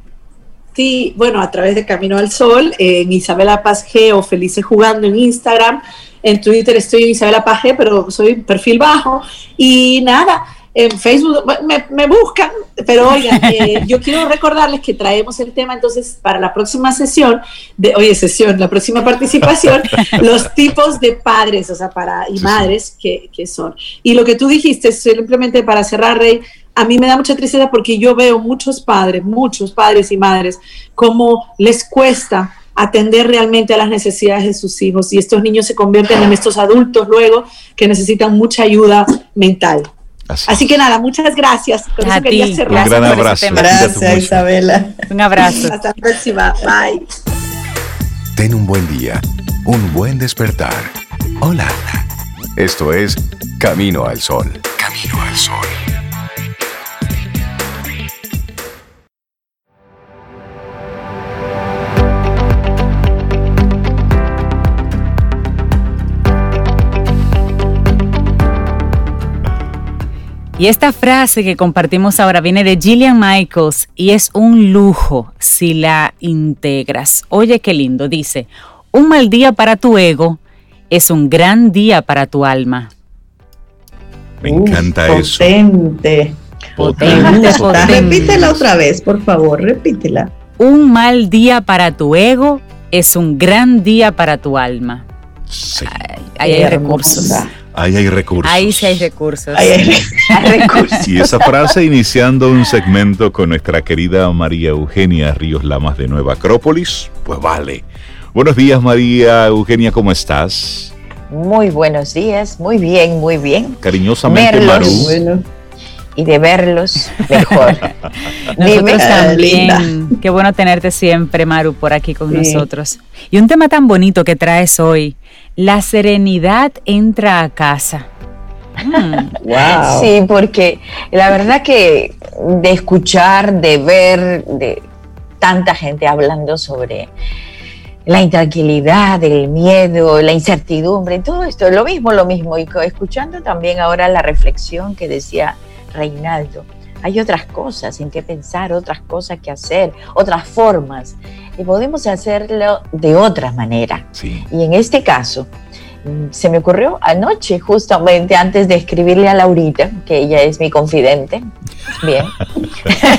Sí, bueno, a través de Camino al Sol, en Isabela Paz G o Felices Jugando en Instagram, en Twitter estoy en Isabela Paz G, pero soy perfil bajo. Y nada, en Facebook me, buscan, pero oigan, <laughs> eh, yo quiero recordarles que traemos el tema entonces para la próxima sesión, de, oye, sesión, la próxima <laughs> participación, los tipos de padres, o sea, para y madres Que, que, son. Y lo que tú dijiste, simplemente para cerrar, Rey, a mí me da mucha tristeza porque yo veo muchos padres, muchos padres y madres, como les cuesta atender realmente a las necesidades de sus hijos y estos niños se convierten en estos adultos luego que necesitan mucha ayuda mental. Así. que nada, muchas gracias. Con eso quería cerrar. Un gran abrazo. Gracias, Isabela. Un abrazo. Hasta la próxima. Bye. Ten un buen día, un buen despertar. Hola. Esto es Camino al Sol. Camino al Sol. Y esta frase que compartimos ahora viene de Gillian Michaels y es un lujo si la integras. Oye, qué lindo, dice, un mal día para tu ego es un gran día para tu alma. Me encanta eso. Potente. Potente, potente. Repítela otra vez, por favor, repítela. Un mal día para tu ego es un gran día para tu alma. Sí. ahí hay recursos. Ahí hay recursos. Ahí sí hay recursos. Ahí <laughs> hay, recursos. Y esa frase iniciando un segmento con nuestra querida María Eugenia Ríos Lamas de Nueva Acrópolis, pues vale. Buenos días María Eugenia, ¿cómo estás? Muy buenos días, muy bien, muy bien. Cariñosamente Maru. Y de verlos mejor. <laughs> nosotros también. Qué bueno tenerte siempre, Maru, por aquí con nosotros. Y un tema tan bonito que traes hoy, la serenidad entra a casa. <laughs> Wow. Sí, porque la verdad que de escuchar, de ver, de tanta gente hablando sobre la intranquilidad, el miedo, la incertidumbre, todo esto, lo mismo, lo mismo. Y escuchando también ahora la reflexión que decía Reinaldo, hay otras cosas en que pensar, otras cosas que hacer, otras formas. Y podemos hacerlo de otra manera. Y en este caso, mm, se me ocurrió anoche, justamente antes de escribirle a Laurita, que ella es mi confidente. Bien. <laughs>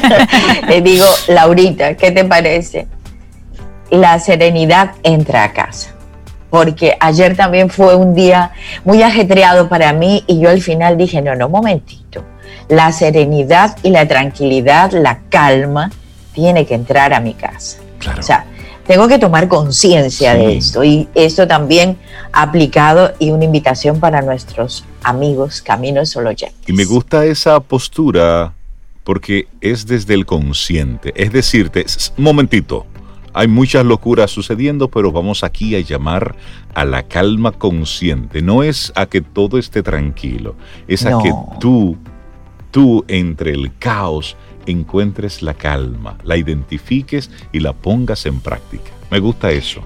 <laughs> Le digo, Laurita, ¿qué te parece? La serenidad entra a casa. Porque ayer también fue un día muy ajetreado para mí y yo al final dije, no, no, momentito la serenidad y la tranquilidad, la calma, tiene que entrar a mi casa. O sea, tengo que tomar conciencia de esto y esto también aplicado y una invitación para nuestros amigos Caminos Solo Y me gusta esa postura porque es desde el consciente, es decirte, momentito, hay muchas locuras sucediendo, pero vamos aquí a llamar a la calma consciente. No es a que todo esté tranquilo, es a que tú tú entre el caos encuentres la calma, la identifiques y la pongas en práctica. Me gusta eso.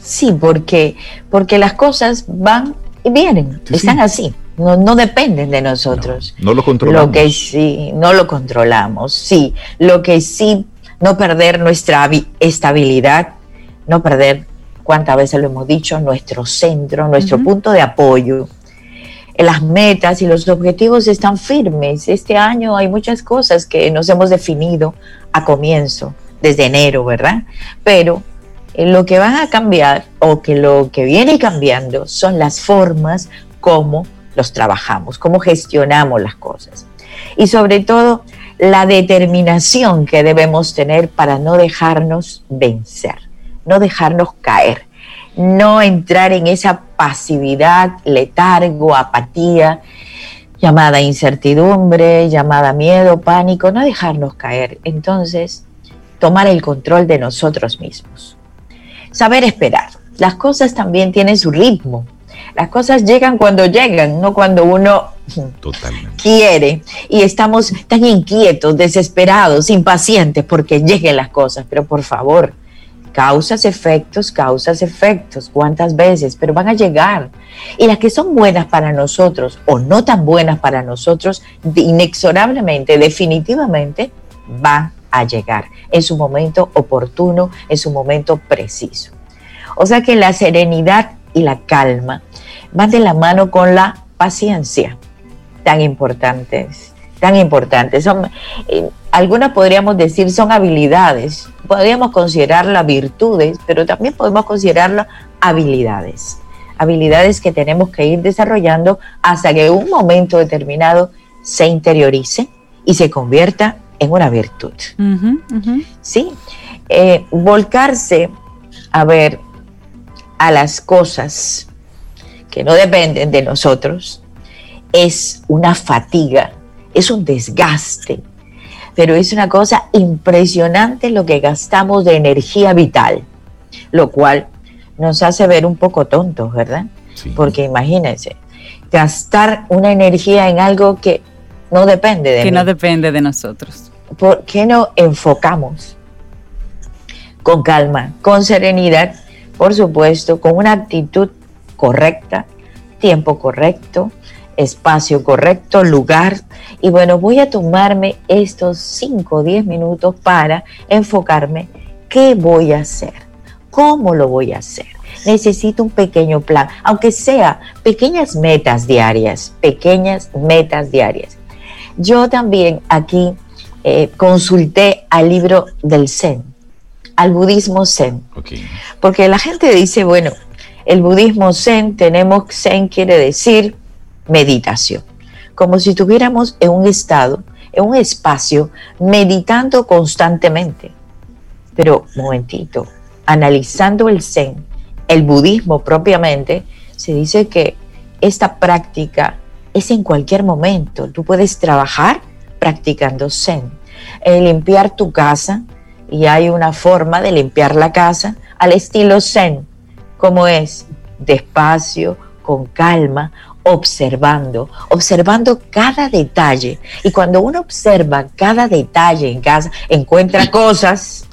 Sí, porque, porque las cosas van y vienen, están así, no, no, dependen de nosotros. No, lo controlamos. Lo que sí, no lo controlamos, sí. Lo que sí, no perder nuestra estabilidad, no perder, cuántas veces lo hemos dicho, nuestro centro, nuestro punto de apoyo las metas y los objetivos están firmes. Este año hay muchas cosas que nos hemos definido a comienzo, desde enero, ¿verdad? Pero eh, lo que van a cambiar o que lo que viene cambiando son las formas como los trabajamos, cómo gestionamos las cosas. Y sobre todo, la determinación que debemos tener para no dejarnos vencer, no dejarnos caer, no entrar en esa pasividad, letargo, apatía, llamada incertidumbre, llamada miedo, pánico, no dejarnos caer. Entonces, tomar el control de nosotros mismos. Saber esperar. Las cosas también tienen su ritmo. Las cosas llegan cuando llegan, no cuando uno <laughs> quiere. Y estamos tan inquietos, desesperados, impacientes porque lleguen las cosas. Pero por favor, causas, efectos, causas, efectos. ¿Cuántas veces? Pero van a llegar. Y las que son buenas para nosotros o no tan buenas para nosotros, inexorablemente, definitivamente, van a llegar en su momento oportuno, en su momento preciso. O sea que la serenidad y la calma van de la mano con la paciencia, tan importantes, tan importantes. Son, eh, algunas podríamos decir son habilidades, podríamos considerarlas virtudes, pero también podemos considerarlas habilidades. Habilidades que tenemos que ir desarrollando hasta que en un momento determinado se interiorice y se convierta en una virtud. Sí, eh, volcarse a ver a las cosas que no dependen de nosotros es una fatiga, es un desgaste, pero es una cosa impresionante lo que gastamos de energía vital, lo cual nos hace ver un poco tontos, ¿verdad? Porque imagínense, gastar una energía en algo que no depende de Que no depende de nosotros. ¿Por qué no enfocamos con calma, con serenidad, por supuesto, con una actitud correcta, tiempo correcto, espacio correcto, lugar. Y bueno, voy a tomarme estos 5 o 10 minutos para enfocarme qué voy a hacer, cómo lo voy a hacer. Necesito un pequeño plan, aunque sea pequeñas metas diarias, pequeñas metas diarias. Yo también aquí eh, consulté al libro del Zen, al budismo Zen. Porque la gente dice, bueno, el budismo Zen, tenemos Zen quiere decir meditación, como si estuviéramos en un estado, en un espacio, meditando constantemente. Pero, momentito, analizando el Zen, el budismo propiamente, se dice que esta práctica es en cualquier momento. Tú puedes trabajar practicando Zen. Eh, limpiar tu casa, y hay una forma de limpiar la casa al estilo Zen, como es despacio, con calma, observando, observando cada detalle. Y cuando uno observa cada detalle en casa, encuentra cosas,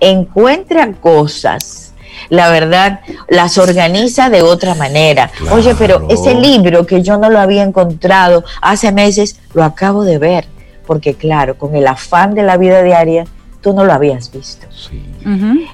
encuentra cosas la verdad, las organiza de otra manera. Oye, pero ese libro que yo no lo había encontrado hace meses, lo acabo de ver, porque claro, con el afán de la vida diaria, tú no lo habías visto.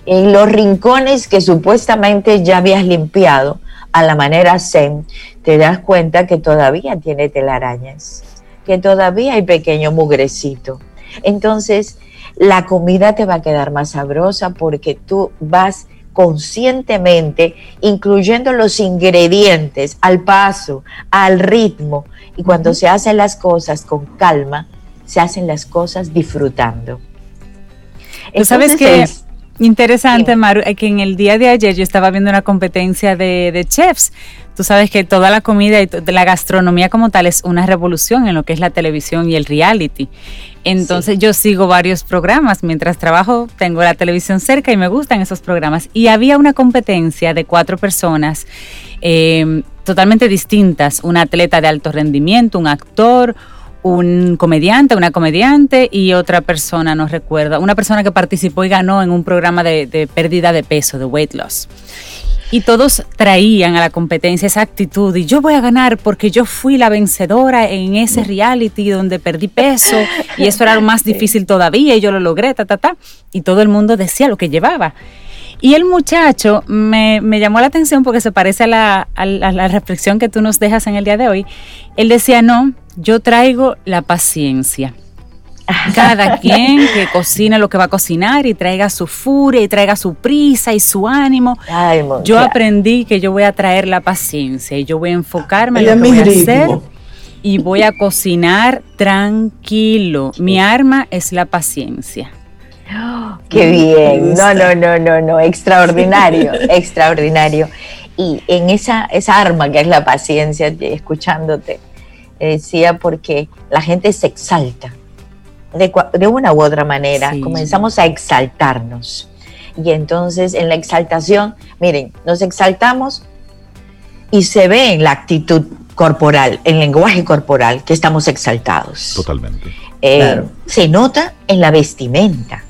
En los rincones que supuestamente ya habías limpiado a la manera zen, te das cuenta que todavía tiene telarañas, que todavía hay pequeño mugrecito. Entonces, la comida te va a quedar más sabrosa porque tú vas conscientemente, incluyendo los ingredientes al paso, al ritmo. Y cuando se hacen las cosas con calma, se hacen las cosas disfrutando. Tú sabes que interesante, Maru, que en el día de ayer yo estaba viendo una competencia de, chefs. Tú sabes que toda la comida y la gastronomía como tal es una revolución en lo que es la televisión y el reality. Entonces yo sigo varios programas. Mientras trabajo tengo la televisión cerca y me gustan esos programas. Y había una competencia de cuatro personas em, totalmente distintas. Un atleta de alto rendimiento, un actor, un comediante, una comediante y otra persona, no recuerdo, una persona que participó y ganó en un programa de, de pérdida de peso, de weight loss. Y todos traían a la competencia esa actitud y yo voy a ganar porque yo fui la vencedora en ese reality donde perdí peso y eso era lo más <laughs> difícil todavía y yo lo logré, ta, ta, ta. Y todo el mundo decía lo que llevaba. Y el muchacho me, llamó la atención porque se parece a la, a la reflexión que tú nos dejas en el día de hoy. Él decía, no, yo traigo la paciencia. Cada <laughs> quien que cocine lo que va a cocinar y traiga su furia y traiga su prisa y su ánimo. yo aprendí que yo voy a traer la paciencia y yo voy a enfocarme en lo que voy a hacer y voy a cocinar tranquilo. Mi arma es la paciencia. <gasps> qué bien. No, no, no, no, no. Extraordinario, <laughs> extraordinario. Y en esa, esa arma que es la paciencia, escuchándote, decía porque la gente se exalta. De, una u otra manera, comenzamos a exaltarnos. Y entonces en la exaltación, miren, nos exaltamos y se ve en la actitud corporal, en el lenguaje corporal, que estamos exaltados. Totalmente. Eh, se nota en la vestimenta,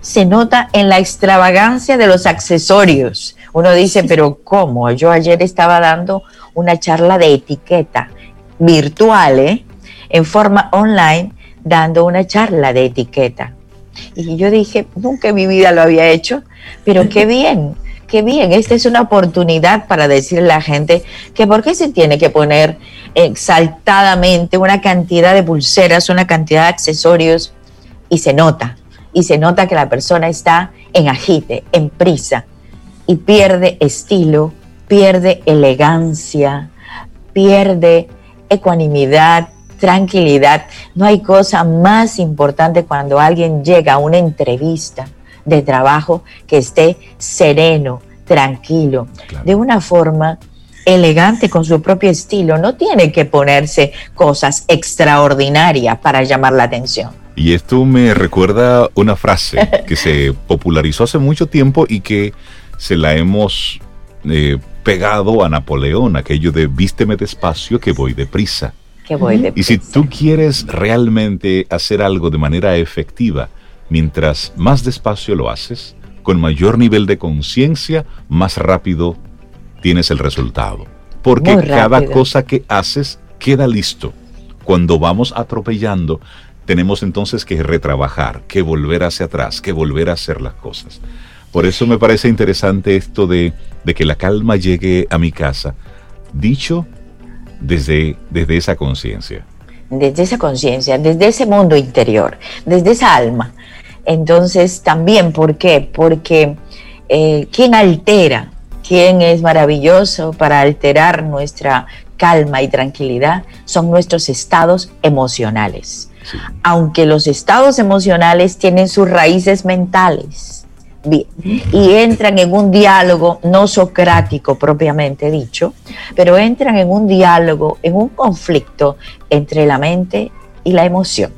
se nota en la extravagancia de los accesorios. Uno dice, pero ¿cómo? Yo ayer estaba dando una charla de etiqueta virtual, ¿eh? en forma online, dando una charla de etiqueta. Y yo dije, nunca en mi vida lo había hecho, pero qué <laughs> bien, qué bien. Esta es una oportunidad para decirle a la gente que por qué se tiene que poner exaltadamente una cantidad de pulseras, una cantidad de accesorios, y se nota, y se nota que la persona está en agite, en prisa, y pierde estilo, pierde elegancia, pierde ecuanimidad, tranquilidad. No hay cosa más importante cuando alguien llega a una entrevista de trabajo que esté sereno, tranquilo, de una forma elegante con su propio estilo. No tiene que ponerse cosas extraordinarias para llamar la atención. Y esto me recuerda una frase que se popularizó hace mucho tiempo y que se la hemos eh, pegado a Napoleón, aquello de vísteme despacio que voy deprisa. Que voy deprisa. Y si tú quieres realmente hacer algo de manera efectiva, mientras más despacio lo haces, con mayor nivel de conciencia, más rápido tienes el resultado. Porque cada cosa que haces queda listo. Cuando vamos atropellando, tenemos entonces que retrabajar, que volver hacia atrás, que volver a hacer las cosas. Por eso me parece interesante esto de, que la calma llegue a mi casa, dicho desde, desde esa conciencia. Desde esa conciencia, desde ese mundo interior, desde esa alma. Entonces, también, ¿por qué? Porque eh, quien altera, quien es maravilloso para alterar nuestra calma y tranquilidad, son nuestros estados emocionales. Aunque los estados emocionales tienen sus raíces mentales Bien. Y entran en un diálogo no socrático propiamente dicho, pero entran en un diálogo, en un conflicto entre la mente y la emoción.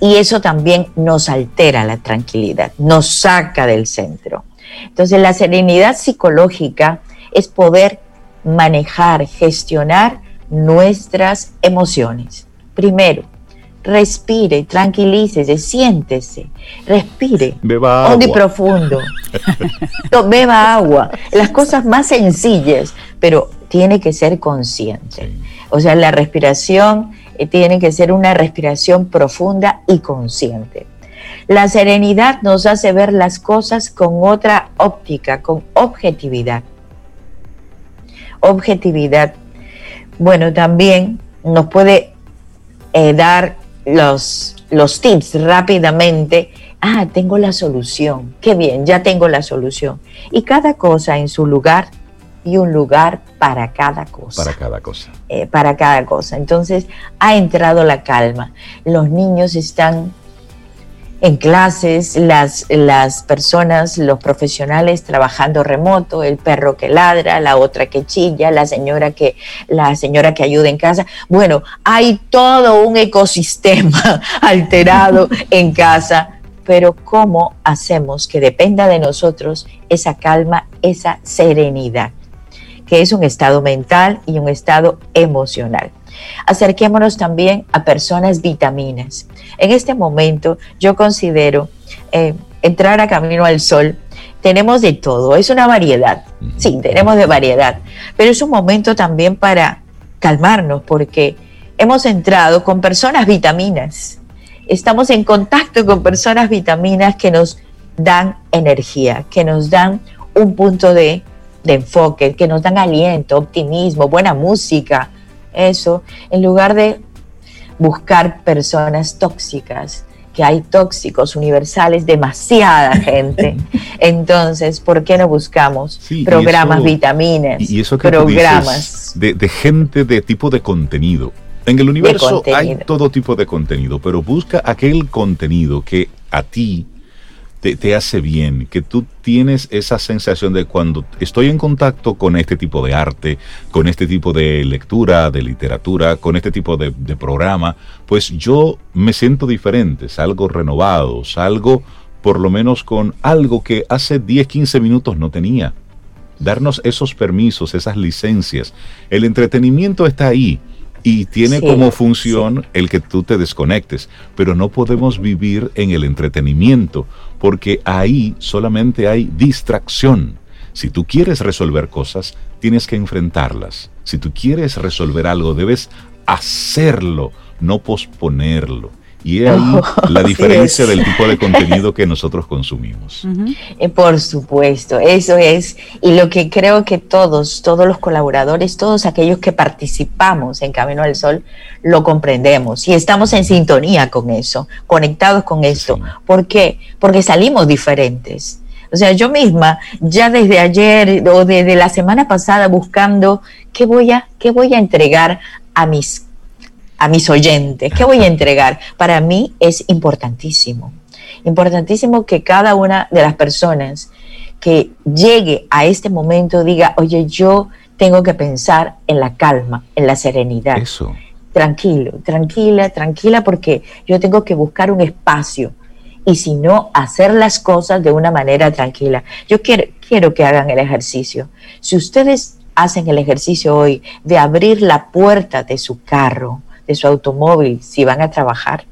Y eso también nos altera la tranquilidad, nos saca del centro. Entonces la serenidad psicológica es poder manejar, gestionar nuestras emociones. Primero, respire, tranquilícese, siéntese, respire. Beba agua. profundo. <laughs> beba agua. Las cosas más sencillas, pero tiene que ser consciente. O sea, la respiración eh, tiene que ser una respiración profunda y consciente. La serenidad nos hace ver las cosas con otra óptica, con objetividad. Objetividad. Bueno, también nos puede eh, dar los, los tips rápidamente. Ah, tengo la solución. Qué bien, ya tengo la solución. Y cada cosa en su lugar y un lugar para cada cosa. Para cada cosa. Eh, para cada cosa. Entonces ha entrado la calma. Los niños están en clases, las, las personas, los profesionales trabajando remoto, el perro que ladra, la otra que chilla, la señora que, la señora que ayuda en casa. Bueno, hay todo un ecosistema <laughs> alterado en casa, pero ¿cómo hacemos que dependa de nosotros esa calma, esa serenidad? que es un estado mental y un estado emocional. Acerquémonos también a personas vitaminas. En este momento yo considero eh, entrar a Camino al Sol. Tenemos de todo, es una variedad. Sí, tenemos de variedad, pero es un momento también para calmarnos porque hemos entrado con personas vitaminas. Estamos en contacto con personas vitaminas que nos dan energía, que nos dan un punto de, de enfoque, que nos dan aliento, optimismo, buena música, eso, en lugar de buscar personas tóxicas, que hay tóxicos universales, demasiada <laughs> gente. Entonces, ¿por qué no buscamos programas vitaminas? Y eso que programas. de, gente de tipo de contenido, En el universo hay todo tipo de contenido, pero busca aquel contenido que a ti te, hace bien, que tú tienes esa sensación de cuando estoy en contacto con este tipo de arte, con este tipo de lectura, de literatura, con este tipo de, de programa, pues yo me siento diferente, salgo renovado, salgo por lo menos con algo que hace 10, 15 minutos no tenía. Darnos esos permisos, esas licencias. El entretenimiento está ahí y tiene como función el que tú te desconectes, pero no podemos vivir en el entretenimiento porque ahí solamente hay distracción. Si tú quieres resolver cosas, tienes que enfrentarlas. Si tú quieres resolver algo, debes hacerlo, no posponerlo. Y es ahí oh, la <laughs> diferencia del tipo de <laughs> contenido que nosotros consumimos. Eh, por supuesto, eso es. Y lo que creo que todos, todos los colaboradores, todos aquellos que participamos en Camino al Sol, lo comprendemos y estamos en sintonía con eso, conectados con esto. ¿Por qué? Porque salimos diferentes. O sea, yo misma, ya desde ayer o desde la semana pasada, buscando qué voy a, qué voy a entregar a mis a mis oyentes, ¿qué voy a entregar? Para mí es importantísimo, importantísimo que cada una de las personas que llegue a este momento diga, oye, yo tengo que pensar en la calma, en la serenidad. Eso. Tranquilo, tranquila, tranquila, porque yo tengo que buscar un espacio y si no, hacer las cosas de una manera tranquila. Yo quiero, quiero que hagan el ejercicio. Si ustedes hacen el ejercicio hoy de abrir la puerta de su carro, de su automóvil si van a trabajar,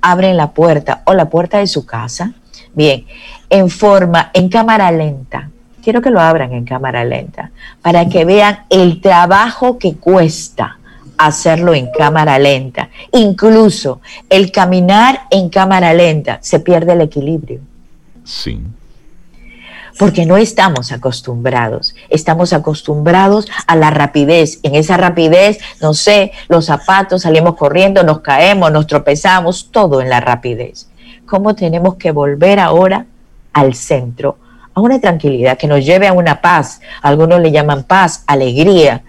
abren la puerta o la puerta de su casa, bien, en forma, en cámara lenta. Quiero que lo abran en cámara lenta para que vean el trabajo que cuesta hacerlo en cámara lenta. Incluso el caminar en cámara lenta se pierde el equilibrio. Sí porque no estamos acostumbrados. Estamos acostumbrados a la rapidez. En esa rapidez, no sé, los zapatos, salimos corriendo, nos caemos, nos tropezamos, todo en la rapidez. ¿Cómo tenemos que volver ahora al centro, a una tranquilidad que nos lleve a una paz? Algunos le llaman paz, alegría.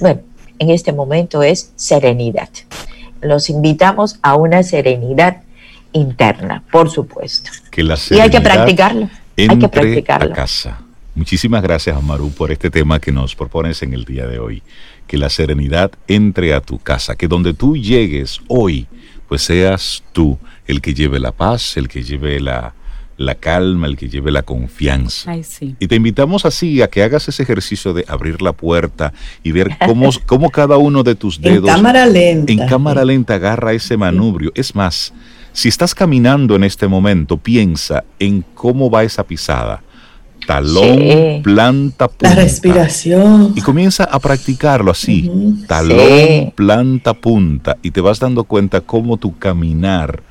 Bueno, en este momento es serenidad. Los invitamos a una serenidad interna, por supuesto. y hay que practicarlo entre a casa. Muchísimas gracias, Amaru, por este tema que nos propones en el día de hoy. Que la serenidad entre a tu casa, que donde tú llegues hoy, pues seas tú el que lleve la paz, el que lleve la, calma, el que lleve la confianza. Y te invitamos así a que hagas ese ejercicio de abrir la puerta y ver cómo, <laughs> cómo cada uno de tus dedos en cámara lenta, en cámara lenta agarra ese manubrio. Es más, si estás caminando en este momento, piensa en cómo va esa pisada. Talón, planta, punta. La respiración. Y comienza a practicarlo así. Talón, planta, punta. Y te vas dando cuenta cómo tu caminar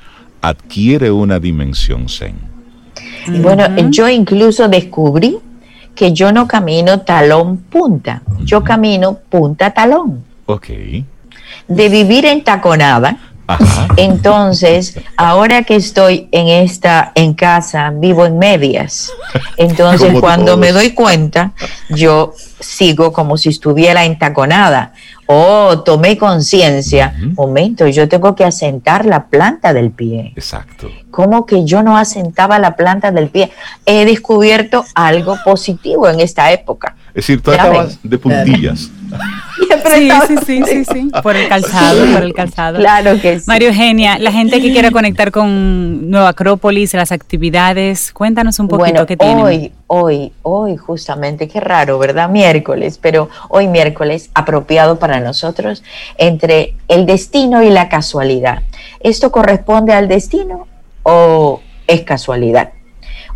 adquiere una dimensión zen. Bueno, yo incluso descubrí que yo no camino talón punta, yo camino punta talón. Ok. De vivir en taconada, entonces, ahora que estoy en esta, en casa, vivo en medias. <laughs> Entonces, cuando me doy cuenta, yo sigo como si estuviera entaconada. Oh, tomé conciencia. Momento, yo tengo que asentar la planta del pie. Exacto. Como que yo no asentaba la planta del pie? He descubierto algo positivo en esta época. Es decir, tú estabas de puntillas. <laughs> Sí, sí, sí, sí, sí, por el calzado, por el calzado. Claro que sí. Mario Eugenia, la gente que quiera conectar con Nueva Acrópolis, las actividades, cuéntanos un poquito bueno, qué tienen. Hoy, hoy, hoy justamente, qué raro, ¿verdad? Miércoles, pero hoy miércoles apropiado para nosotros entre el destino y la casualidad. ¿Esto corresponde al destino o es casualidad?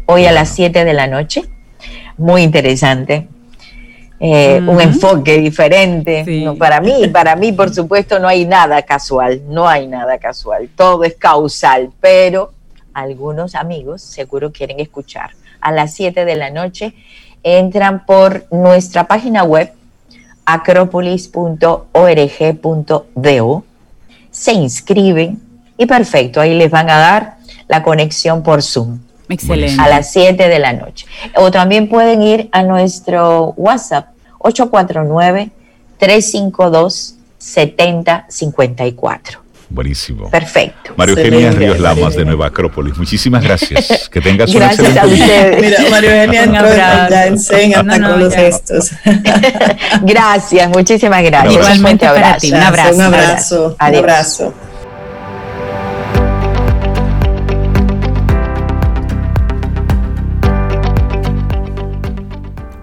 Hoy a las 7 de la noche, muy interesante eh, un enfoque diferente. para mí, para mí, por supuesto, no hay nada casual, no hay nada casual, todo es causal, pero algunos amigos seguro quieren escuchar. A las 7 de la noche entran por nuestra página web acropolis.org.do, se inscriben y perfecto, ahí les van a dar la conexión por Zoom. Excelente. A las 7 de la noche. O también pueden ir a nuestro WhatsApp 849 352 7054. Buenísimo. Perfecto. Mario Eugenia Ríos Lamas de Nueva Acrópolis. Muchísimas gracias. <laughs> Que tengas un gracias a ustedes. Mira, Mario Eugenia ya enseña hasta con los gestos. <laughs> gracias, muchísimas gracias. Igualmente un abrazo. Un abrazo. Un abrazo. Un abrazo.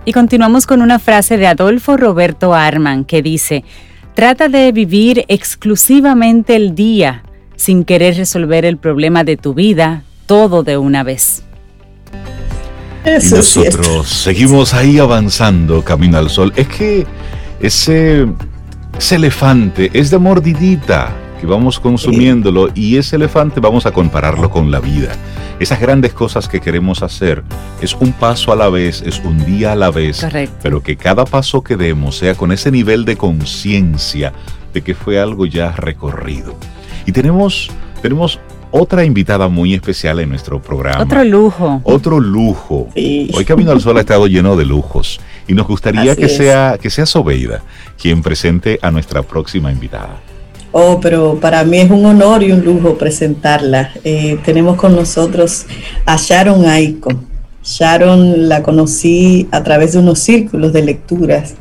Y continuamos con una frase de Adolfo Roberto Arman que dice, trata de vivir exclusivamente el día sin querer resolver el problema de tu vida todo de una vez. y nosotros seguimos ahí avanzando camino al sol. Es que ese, ese elefante es de mordidita que vamos consumiéndolo y ese elefante vamos a compararlo con la vida. Esas grandes cosas que queremos hacer es un paso a la vez, es un día a la vez, Correcto. pero que cada paso que demos sea con ese nivel de conciencia de que fue algo ya recorrido. Y tenemos, tenemos otra invitada muy especial en nuestro programa. Otro lujo. Otro lujo. Sí. Hoy Camino al Sol ha estado lleno de lujos y nos gustaría Así que es. sea, que sea Sobeida quien presente a nuestra próxima invitada. Oh, pero para mí es un honor y un lujo presentarla. Eh, tenemos con nosotros a Sharon Aiko. Sharon la conocí a través de unos círculos de lecturas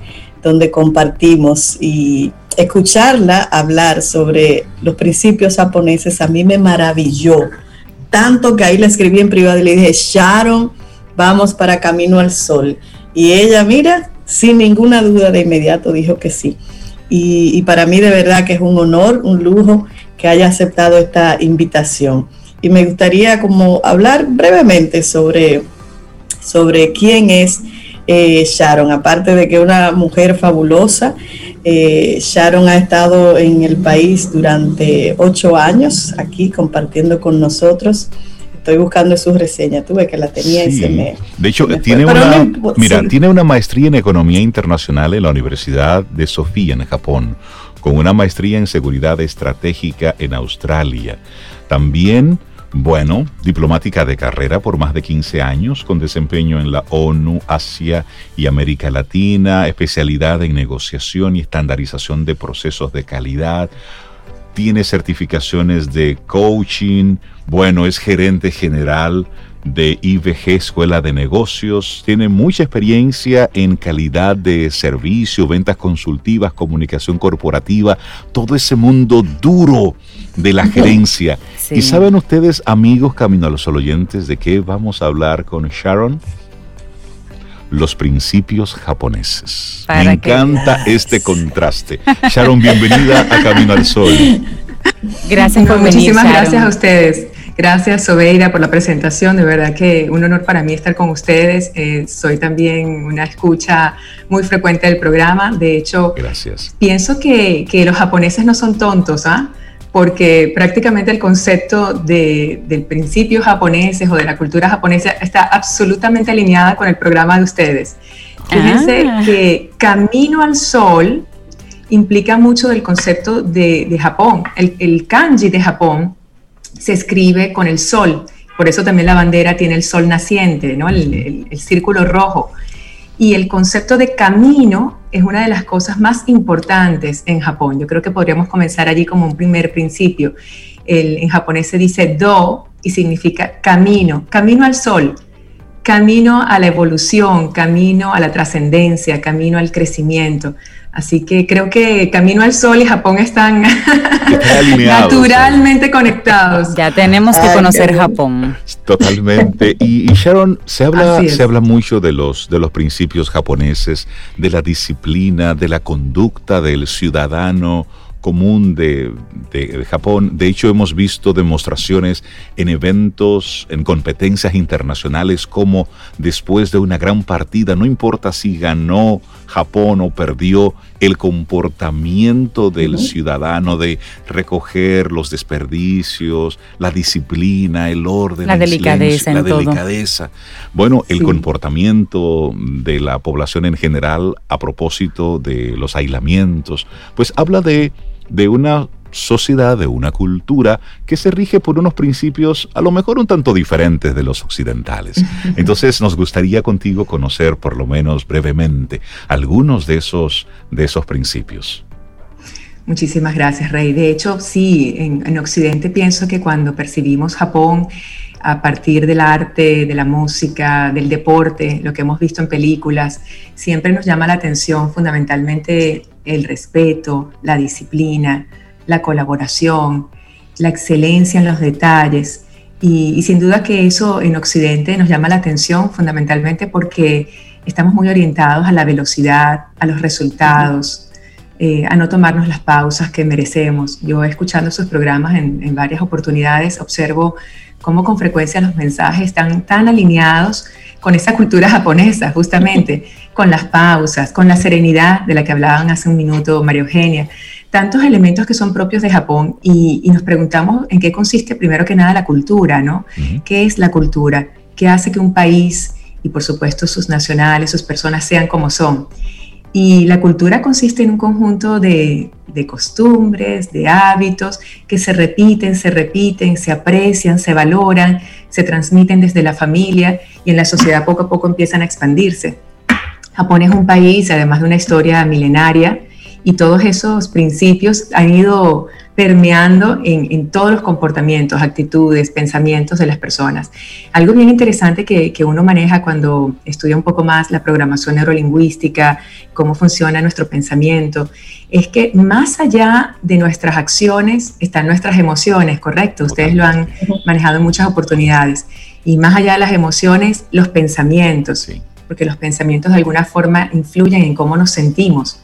donde compartimos y escucharla hablar sobre los principios japoneses a mí me maravilló. Tanto que ahí le escribí en privado y le dije, Sharon, vamos para Camino al Sol. Y ella, mira, sin ninguna duda de inmediato dijo que sí. Y, para mí de verdad que es un honor, un lujo que haya aceptado esta invitación. Y me gustaría como hablar brevemente sobre, sobre quién es eh, Sharon, aparte de que es una mujer fabulosa. Eh, Sharon ha estado en el país durante ocho años aquí compartiendo con nosotros estoy buscando su reseña, tuve que la tenía sí. y se me. De hecho, me tiene fue. una, no, mira, sí. tiene una maestría en economía internacional en la Universidad de Sofía, en Japón, con una maestría en seguridad estratégica en Australia. También, bueno, diplomática de carrera por más de 15 años, con desempeño en la ONU, Asia y América Latina, especialidad en negociación y estandarización de procesos de calidad tiene certificaciones de coaching, bueno, es gerente general de IBG Escuela de Negocios, tiene mucha experiencia en calidad de servicio, ventas consultivas, comunicación corporativa, todo ese mundo duro de la gerencia. Sí. ¿Y saben ustedes, amigos Camino a los oyentes, de qué vamos a hablar con Sharon? Los principios japoneses. Para Me encanta que... este contraste. Sharon, bienvenida a Camino al Sol. Gracias por venir, Muchísimas Sharon. gracias a ustedes. Gracias, Sobeida, por la presentación. De verdad que un honor para mí estar con ustedes. Eh, soy también una escucha muy frecuente del programa. De hecho, gracias. pienso que, que los japoneses no son tontos, ¿ah? Porque prácticamente el concepto de, del principio japoneses o de la cultura japonesa está absolutamente alineada con el programa de ustedes. Fíjense Ah. que Camino al Sol implica mucho del concepto de, de Japón. El, el kanji de Japón se escribe con el sol, por eso también la bandera tiene el sol naciente, ¿no? el, el, el círculo rojo. Y el concepto de camino es una de las cosas más importantes en Japón. Yo creo que podríamos comenzar allí como un primer principio. El, en japonés se dice do y significa camino, camino al sol, camino a la evolución, camino a la trascendencia, camino al crecimiento. Así que creo que Camino al Sol y Japón están <laughs> naturalmente conectados. Ya tenemos que conocer Japón. Totalmente. Y, y Sharon, se habla, se habla mucho de los, de los principios japoneses, de la disciplina, de la conducta del ciudadano común de, de, Japón. De hecho, hemos visto demostraciones en eventos, en competencias internacionales, como después de una gran partida, no importa si ganó Japón o perdió, el comportamiento del ciudadano de recoger los desperdicios, la disciplina, el orden, la el delicadeza, silencio, en la delicadeza. Bueno, el sí. comportamiento de la población en general a propósito de los aislamientos, pues habla de de una sociedad, de una cultura que se rige por unos principios a lo mejor un tanto diferentes de los occidentales. <laughs> Entonces nos gustaría contigo conocer por lo menos brevemente algunos de esos, de esos principios. Muchísimas gracias, Rey. De hecho, sí, en, Occidente pienso que cuando percibimos Japón a partir del arte, de la música, del deporte, lo que hemos visto en películas, siempre nos llama la atención fundamentalmente el respeto, la disciplina, la colaboración, la excelencia en los detalles. Y, sin duda que eso en Occidente nos llama la atención fundamentalmente porque estamos muy orientados a la velocidad, a los resultados, eh, a no tomarnos las pausas que merecemos. Yo escuchando sus programas en, varias oportunidades observo cómo con frecuencia los mensajes están tan alineados con esa cultura japonesa, justamente, <laughs> con las pausas, con la serenidad de la que hablaban hace un minuto María Eugenia, tantos elementos que son propios de Japón y, nos preguntamos en qué consiste primero que nada la cultura, ¿no? ¿Qué es la cultura? ¿Qué hace que un país y por supuesto sus nacionales, sus personas sean como son? Y la cultura consiste en un conjunto de, costumbres, de hábitos que se repiten, se repiten, se aprecian, se valoran, se transmiten desde la familia y en la sociedad poco a poco empiezan a expandirse. Japón es un país, además de una historia milenaria, y todos esos principios han ido permeando en, todos los comportamientos, actitudes, pensamientos de las personas. Algo bien interesante que, uno maneja cuando estudia un poco más la programación neurolingüística, cómo funciona nuestro pensamiento, es que más allá de nuestras acciones están nuestras emociones, ¿correcto? Ustedes lo han manejado en muchas oportunidades. Y más allá de las emociones, los pensamientos. Sí porque los pensamientos de alguna forma influyen en cómo nos sentimos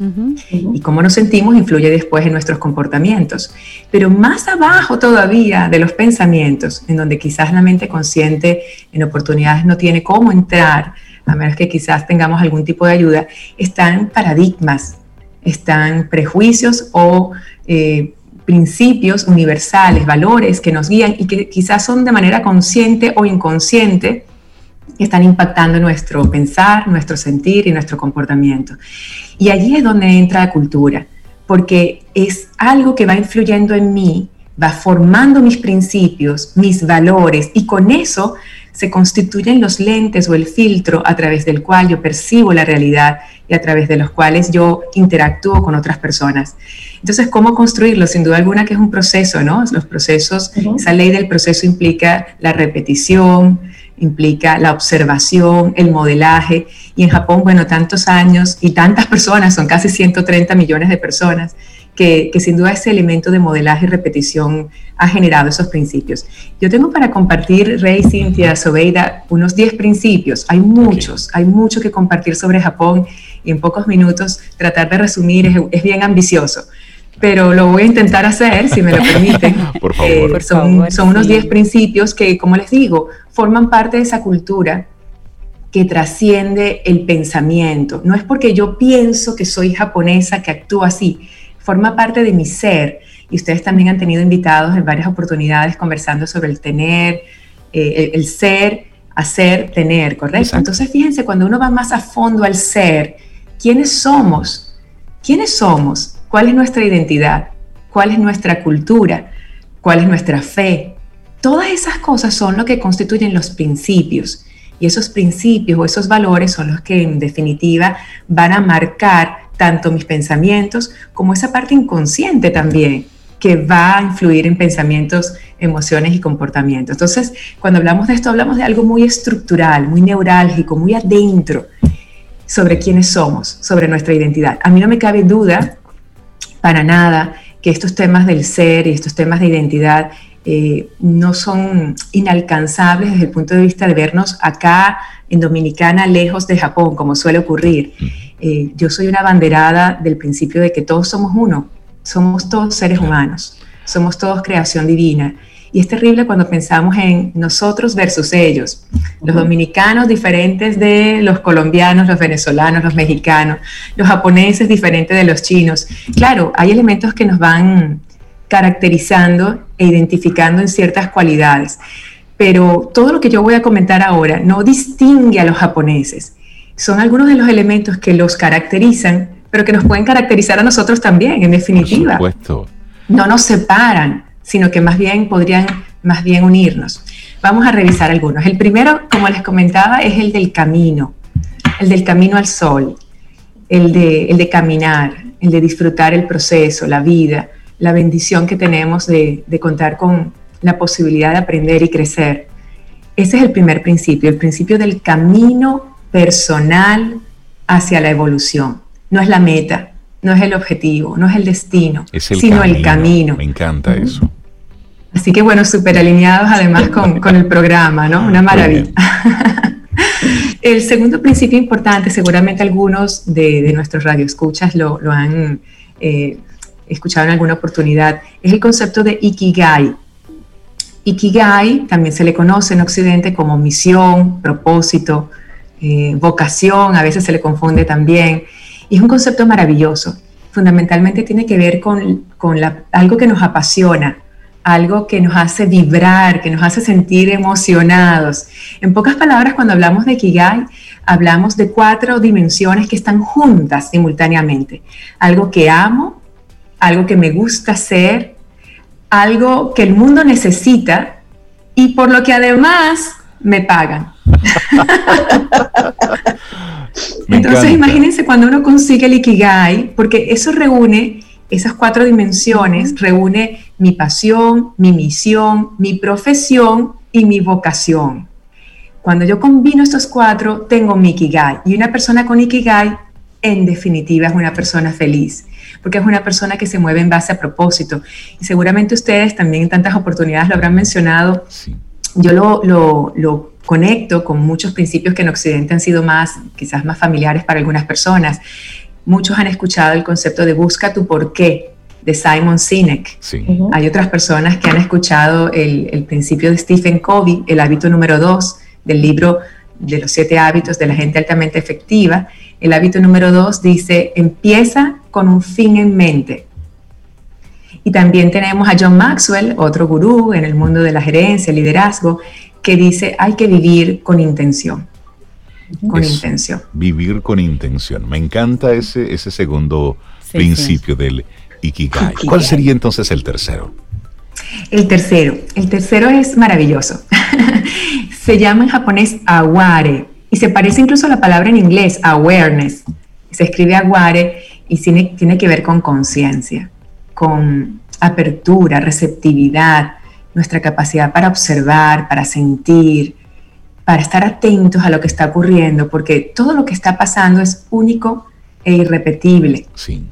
y cómo nos sentimos influye después en nuestros comportamientos. Pero más abajo todavía de los pensamientos, en donde quizás la mente consciente en oportunidades no tiene cómo entrar, a menos que quizás tengamos algún tipo de ayuda, están paradigmas, están prejuicios o... Eh, principios universales, valores que nos guían y que quizás son de manera consciente o inconsciente que están impactando nuestro pensar, nuestro sentir y nuestro comportamiento. Y allí es donde entra la cultura, porque es algo que va influyendo en mí, va formando mis principios, mis valores, y con eso se constituyen los lentes o el filtro a través del cual yo percibo la realidad y a través de los cuales yo interactúo con otras personas. Entonces, ¿cómo construirlo? Sin duda alguna que es un proceso, ¿no? Los procesos, esa ley del proceso implica la repetición, implica la observación, el modelaje. Y en Japón, bueno, tantos años y tantas personas, son casi 130 millones de personas, que, sin duda ese elemento de modelaje y repetición ha generado esos principios. Yo tengo para compartir, Rey, Cintia, Sobeida, unos 10 principios. Hay muchos, hay mucho que compartir sobre Japón y en pocos minutos tratar de resumir es, es bien ambicioso pero lo voy a intentar hacer, si me lo permiten. <laughs> Por favor. Eh, son, unos 10 principios que, como les digo, forman parte de esa cultura que trasciende el pensamiento. No es porque yo pienso que soy japonesa que actúo así, forma parte de mi ser. Y ustedes también han tenido invitados en varias oportunidades conversando sobre el tener, eh, el, ser, hacer, tener, ¿correcto? Entonces, fíjense, cuando uno va más a fondo al ser, ¿quiénes somos? ¿Quiénes somos? ¿Cuál es nuestra identidad? ¿Cuál es nuestra cultura? ¿Cuál es nuestra fe? Todas esas cosas son lo que constituyen los principios. Y esos principios o esos valores son los que en definitiva van a marcar tanto mis pensamientos como esa parte inconsciente también que va a influir en pensamientos, emociones y comportamientos. Entonces, cuando hablamos de esto, hablamos de algo muy estructural, muy neurálgico, muy adentro sobre quiénes somos, sobre nuestra identidad. A mí no me cabe duda para nada que estos temas del ser y estos temas de identidad eh, no son inalcanzables desde el punto de vista de vernos acá en Dominicana, lejos de Japón, como suele ocurrir. Eh, yo soy una banderada del principio de que todos somos uno, somos todos seres humanos, somos todos creación divina y es terrible cuando pensamos en nosotros versus ellos, los dominicanos diferentes de los colombianos, los venezolanos, los mexicanos, los japoneses diferentes de los chinos. Claro, hay elementos que nos van caracterizando e identificando en ciertas cualidades, pero todo lo que yo voy a comentar ahora no distingue a los japoneses. Son algunos de los elementos que los caracterizan, pero que nos pueden caracterizar a nosotros también, en definitiva. Por supuesto. No nos separan sino que más bien podrían más bien unirnos. Vamos a revisar algunos. El primero, como les comentaba, es el del camino, el del camino al sol, el de, el de caminar, el de disfrutar el proceso, la vida, la bendición que tenemos de, de contar con la posibilidad de aprender y crecer. Ese es el primer principio, el principio del camino personal hacia la evolución. No es la meta, no es el objetivo, no es el destino, sino el camino. Me encanta eso. Así que bueno, súper alineados además con, el programa, ¿no? Una maravilla. <laughs> el segundo principio importante, seguramente algunos de, nuestros radioescuchas lo, lo han eh, escuchado en alguna oportunidad, es el concepto de Ikigai. Ikigai también se le conoce en Occidente como misión, propósito, eh, vocación, a veces se le confunde también. Y es un concepto maravilloso. Fundamentalmente tiene que ver con, algo que nos apasiona, algo que nos hace vibrar, que nos hace sentir emocionados. En pocas palabras, cuando hablamos de Ikigai, hablamos de cuatro dimensiones que están juntas simultáneamente. Algo que amo, algo que me gusta hacer, algo que el mundo necesita y por lo que además me pagan. <laughs> Entonces imagínense cuando uno consigue el Ikigai, porque eso reúne esas cuatro dimensiones, reúne mi pasión, mi misión, mi profesión y mi vocación. Cuando yo combino estos cuatro, tengo mi Ikigai. Y una persona con Ikigai, en definitiva, es una persona feliz porque es una persona que se mueve en base a propósito. Y seguramente ustedes también en tantas oportunidades lo habrán mencionado. Yo lo, lo, lo conecto con muchos principios que en Occidente han sido más, quizás más familiares para algunas personas. Muchos han escuchado el concepto de busca tu porqué de Simon Sinek. Hay otras personas que han escuchado el, el, principio de Stephen Covey, el hábito número dos del libro de los siete hábitos de la gente altamente efectiva. El hábito número dos dice, empieza con un fin en mente. Y también tenemos a John Maxwell, otro gurú en el mundo de la gerencia, liderazgo, que dice, hay que vivir con intención. Con intención. Vivir con intención. Me encanta ese, ese segundo principio del Ikigai. ¿Cuál sería entonces el tercero? El tercero, el tercero es maravilloso. <laughs> se llama en japonés aware y se parece incluso a la palabra en inglés, awareness. Se escribe aware y tiene, tiene que ver con conciencia, con apertura, receptividad, nuestra capacidad para observar, para sentir, para estar atentos a lo que está ocurriendo, porque todo lo que está pasando es único e irrepetible. Sí.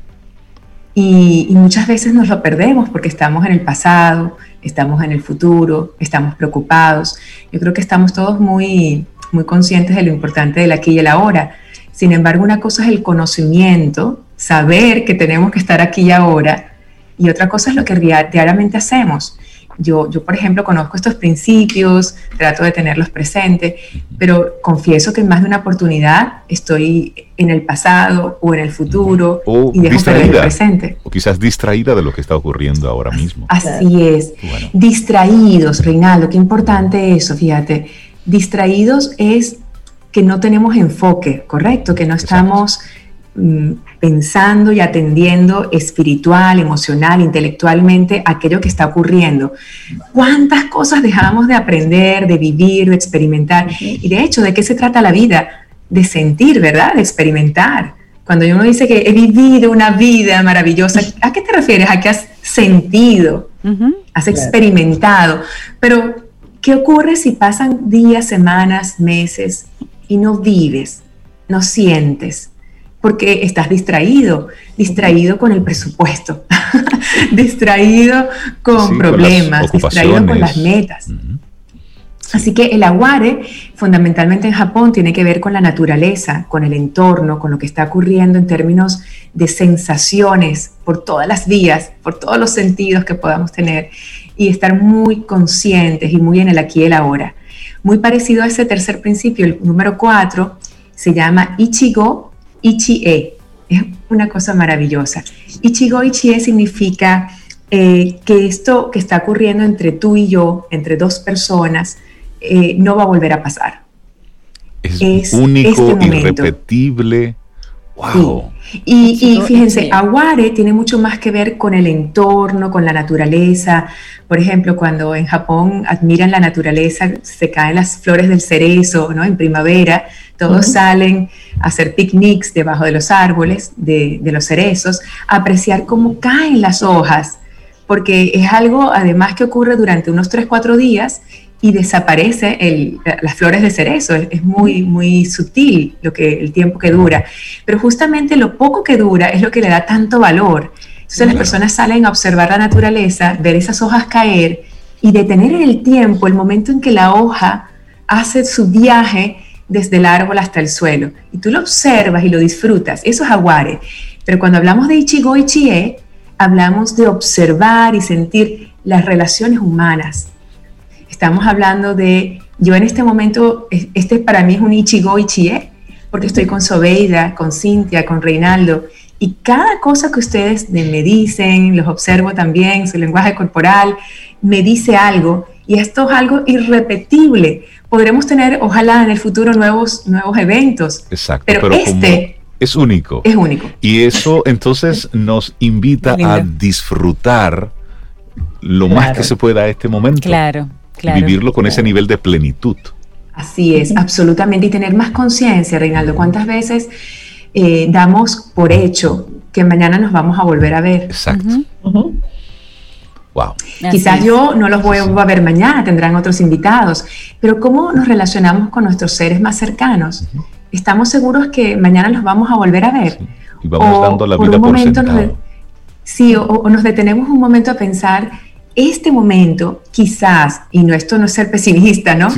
Y, y, muchas veces nos lo perdemos porque estamos en el pasado, estamos en el futuro, estamos preocupados. Yo creo que estamos todos muy, muy conscientes de lo importante del aquí y el ahora. Sin embargo, una cosa es el conocimiento, saber que tenemos que estar aquí y ahora, y otra cosa es lo que diariamente hacemos. Yo, yo, por ejemplo, conozco estos principios, trato de tenerlos presentes, pero confieso que en más de una oportunidad estoy en el pasado o en el futuro y dejo perder el presente. O quizás distraída de lo que está ocurriendo ahora mismo. Así es. Distraídos, Reinaldo, qué importante eso, fíjate. Distraídos es que no tenemos enfoque, correcto, que no estamos pensando y atendiendo espiritual, emocional, intelectualmente aquello que está ocurriendo. ¿Cuántas cosas dejamos de aprender, de vivir, de experimentar? Y de hecho, ¿de qué se trata la vida? De sentir, ¿verdad? De experimentar. Cuando uno dice que he vivido una vida maravillosa, ¿a qué te refieres? ¿A qué has sentido? ¿Has experimentado? Pero, ¿qué ocurre si pasan días, semanas, meses y no vives, no sientes? Porque estás distraído, distraído con el presupuesto, <laughs> distraído con problemas, distraído con las metas. Así que el aguare, fundamentalmente en Japón, tiene que ver con la naturaleza, con el entorno, con lo que está ocurriendo en términos de sensaciones por todas las vías, por todos los sentidos que podamos tener y estar muy conscientes y muy en el aquí y el ahora. Muy parecido a ese tercer principio, el número cuatro, se llama Ichigo Ichie. Es una cosa maravillosa. Ichigo Ichie significa eh, que esto que está ocurriendo entre tú y yo, entre dos personas, eh, no va a volver a pasar. Es, único, este irrepetible, Wow. Y, fíjense, Aguare tiene mucho más que ver con el entorno, con la naturaleza. Por ejemplo, cuando en Japón admiran la naturaleza, se caen las flores del cerezo, ¿no? En primavera, todos salen a hacer picnics debajo de los árboles, de, de los cerezos, a apreciar cómo caen las hojas, porque es algo además que ocurre durante unos 3-4 días y desaparece el, las flores de cerezo. Es, muy, muy sutil lo que, el tiempo que dura. Pero justamente lo poco que dura es lo que le da tanto valor. Entonces las personas salen a observar la naturaleza, ver esas hojas caer y detener en el tiempo el momento en que la hoja hace su viaje desde el árbol hasta el suelo. Y tú lo observas y lo disfrutas. Eso es aguare. Pero cuando hablamos de Ichigo Ichie, hablamos de observar y sentir las relaciones humanas Estamos hablando de, yo en este momento, este para mí es un Ichigo Ichie, porque estoy con Sobeida, con Cintia, con Reinaldo, y cada cosa que ustedes me dicen, los observo también, su lenguaje corporal, me dice algo, y esto es algo irrepetible. Podremos tener, ojalá en el futuro, nuevos, nuevos eventos. Exacto. Pero, este... Es único. Es único. Y eso entonces nos invita a disfrutar lo más que se pueda este momento. Claro vivirlo con ese nivel de plenitud. Así es, absolutamente. Y tener más conciencia, Reinaldo. ¿Cuántas veces eh, damos por hecho que mañana nos vamos a volver a ver? Exacto. Wow. Quizás yo no los voy a ver mañana, tendrán otros invitados, pero ¿cómo nos relacionamos con nuestros seres más cercanos? ¿Estamos seguros que mañana los vamos a volver a ver? Y vamos dando la vida por, sí, o, nos detenemos un momento a pensar este momento quizás, y no esto no es ser pesimista, ¿no?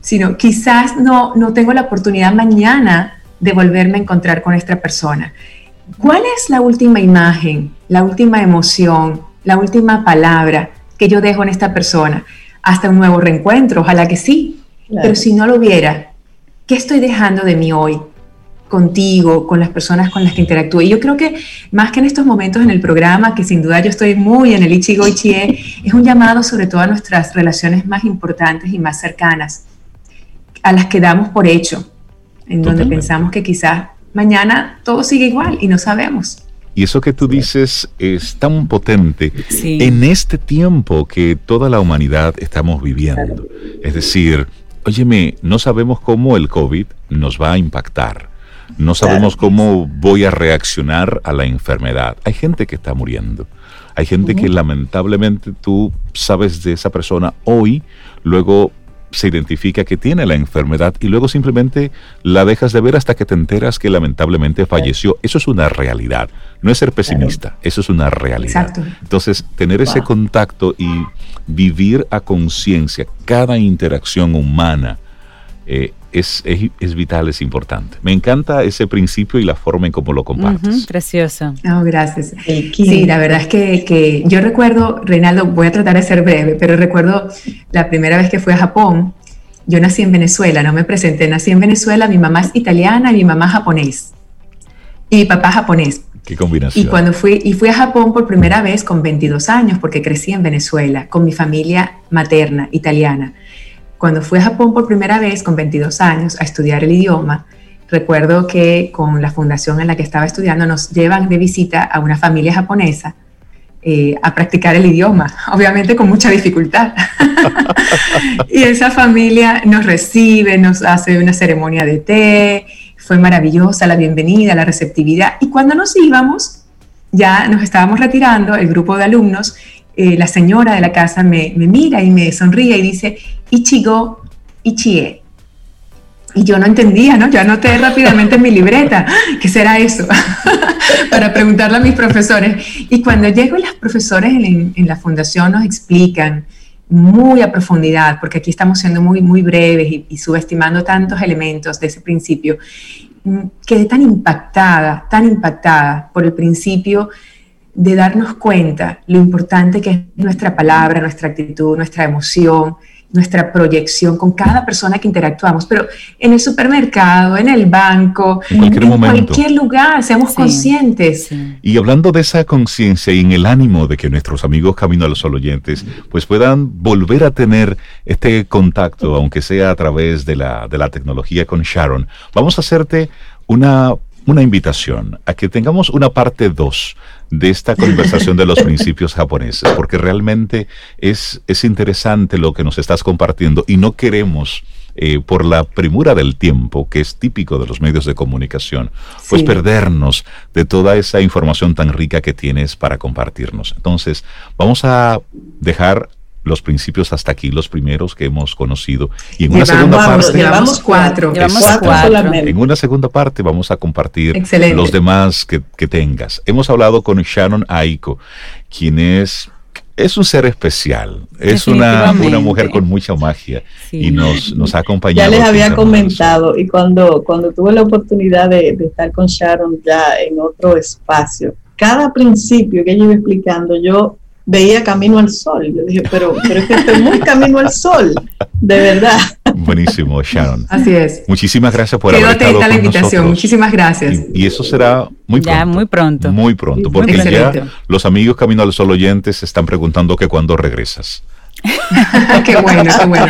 Sino quizás no, no tengo la oportunidad mañana de volverme a encontrar con esta persona. ¿Cuál es la última imagen, la última emoción, la última palabra que yo dejo en esta persona? Hasta un nuevo reencuentro, ojalá que sí. Pero si no lo hubiera, ¿qué estoy dejando de mí hoy? Contigo, con las personas con las que interactúe. Y yo creo que más que en estos momentos en el programa, que sin duda yo estoy muy en el Ichigo Ichie, es un llamado sobre todo a nuestras relaciones más importantes y más cercanas, a las que damos por hecho, en donde pensamos que quizás mañana todo sigue igual y no sabemos. Y eso que tú dices es tan potente en este tiempo que toda la humanidad estamos viviendo. Es decir, óyeme, no sabemos cómo el COVID nos va a impactar no sabemos cómo voy a reaccionar a la enfermedad. Hay gente que está muriendo. Hay gente que lamentablemente tú sabes de esa persona hoy, luego se identifica que tiene la enfermedad y luego simplemente la dejas de ver hasta que te enteras que lamentablemente falleció. Eso es una realidad. No es ser pesimista, eso es una realidad. Entonces, tener ese contacto y vivir a conciencia cada interacción humana eh, es, es, vital, es importante. Me encanta ese principio y la forma en cómo lo compartes. precioso. Oh, gracias. Sí, la verdad es que, que, yo recuerdo, Reinaldo, voy a tratar de ser breve, pero recuerdo la primera vez que fui a Japón, yo nací en Venezuela, no me presenté, nací en Venezuela, mi mamá es italiana y mi mamá japonés. Y mi papá japonés. Qué combinación. Y cuando fui, y fui a Japón por primera vez con 22 años, porque crecí en Venezuela, con mi familia materna italiana. Cuando fui a Japón por primera vez, con 22 años, a estudiar el idioma, recuerdo que con la fundación en la que estaba estudiando nos llevan de visita a una familia japonesa eh, a practicar el idioma, <laughs> obviamente con mucha dificultad. <laughs> y esa familia nos recibe, nos hace una ceremonia de té, fue maravillosa la bienvenida, la receptividad. Y cuando nos íbamos, ya nos estábamos retirando, el grupo de alumnos, eh, la señora de la casa me, mira y me sonríe y dice, Ichigo, Ichie. Y yo no entendía, ¿no? Yo anoté rápidamente en mi libreta, <laughs> ¿qué será eso? <laughs> Para preguntarle a mis profesores. Y cuando llego, los profesores en, la fundación nos explican muy a profundidad, porque aquí estamos siendo muy, muy breves y, y subestimando tantos elementos de ese principio, mm, quedé tan impactada, tan impactada por el principio de darnos cuenta lo importante que es nuestra palabra, nuestra actitud, nuestra emoción, nuestra proyección con cada persona que interactuamos, pero en el supermercado, en el banco, en cualquier, lugar, seamos conscientes. Y hablando de esa conciencia y en el ánimo de que nuestros amigos Camino a los Sol oyentes pues puedan volver a tener este contacto, aunque sea a través de la, de la tecnología con Sharon, vamos a hacerte una una invitación a que tengamos una parte 2 de esta conversación de los <laughs> principios japoneses, porque realmente es, es interesante lo que nos estás compartiendo y no queremos eh, por la premura del tiempo, que es típico de los medios de comunicación, pues perdernos de toda esa información tan rica que tienes para compartirnos. Entonces, vamos a dejar los principios hasta aquí, los primeros que hemos conocido. Y en una segunda parte. Llevamos cuatro. En una segunda parte vamos a compartir los demás que, que, tengas. Hemos hablado con Shannon Aiko, quien es es un ser especial, es una, una mujer con mucha magia y nos, nos ha acompañado. Ya les había comentado y cuando, cuando tuve la oportunidad de, estar con Sharon ya en otro espacio, cada principio que ella iba explicando, yo veía camino al sol. Yo dije, pero, pero es que estoy muy camino al sol, de verdad. Buenísimo, Sharon. Así es. Muchísimas gracias por haber estado con la invitación. Muchísimas gracias. Y, eso será muy pronto. Ya, muy pronto. Muy pronto, porque ya los amigos Camino al Sol oyentes están preguntando que cuándo regresas. <laughs> qué bueno, qué bueno.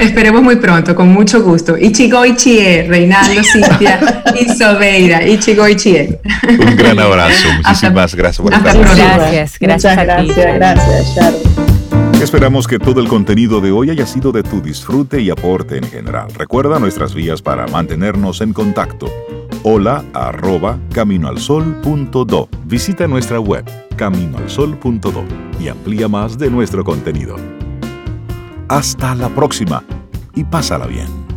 Esperemos muy pronto, con mucho gusto. Ichigo Ichie, Reinaldo, Cintia y Sobeira. Ichigo Ichie. Un gran abrazo. <laughs> Muchísimas gracias por estar Gracias, gracias. Muchas gracias, gracias, Sharon. Esperamos que todo el contenido de hoy haya sido de tu disfrute y aporte en general. Recuerda nuestras vías para mantenernos en contacto. Hola arroba caminoalsol.do. Visita nuestra web caminoalsol.do y amplía más de nuestro contenido. Hasta la próxima y pásala bien.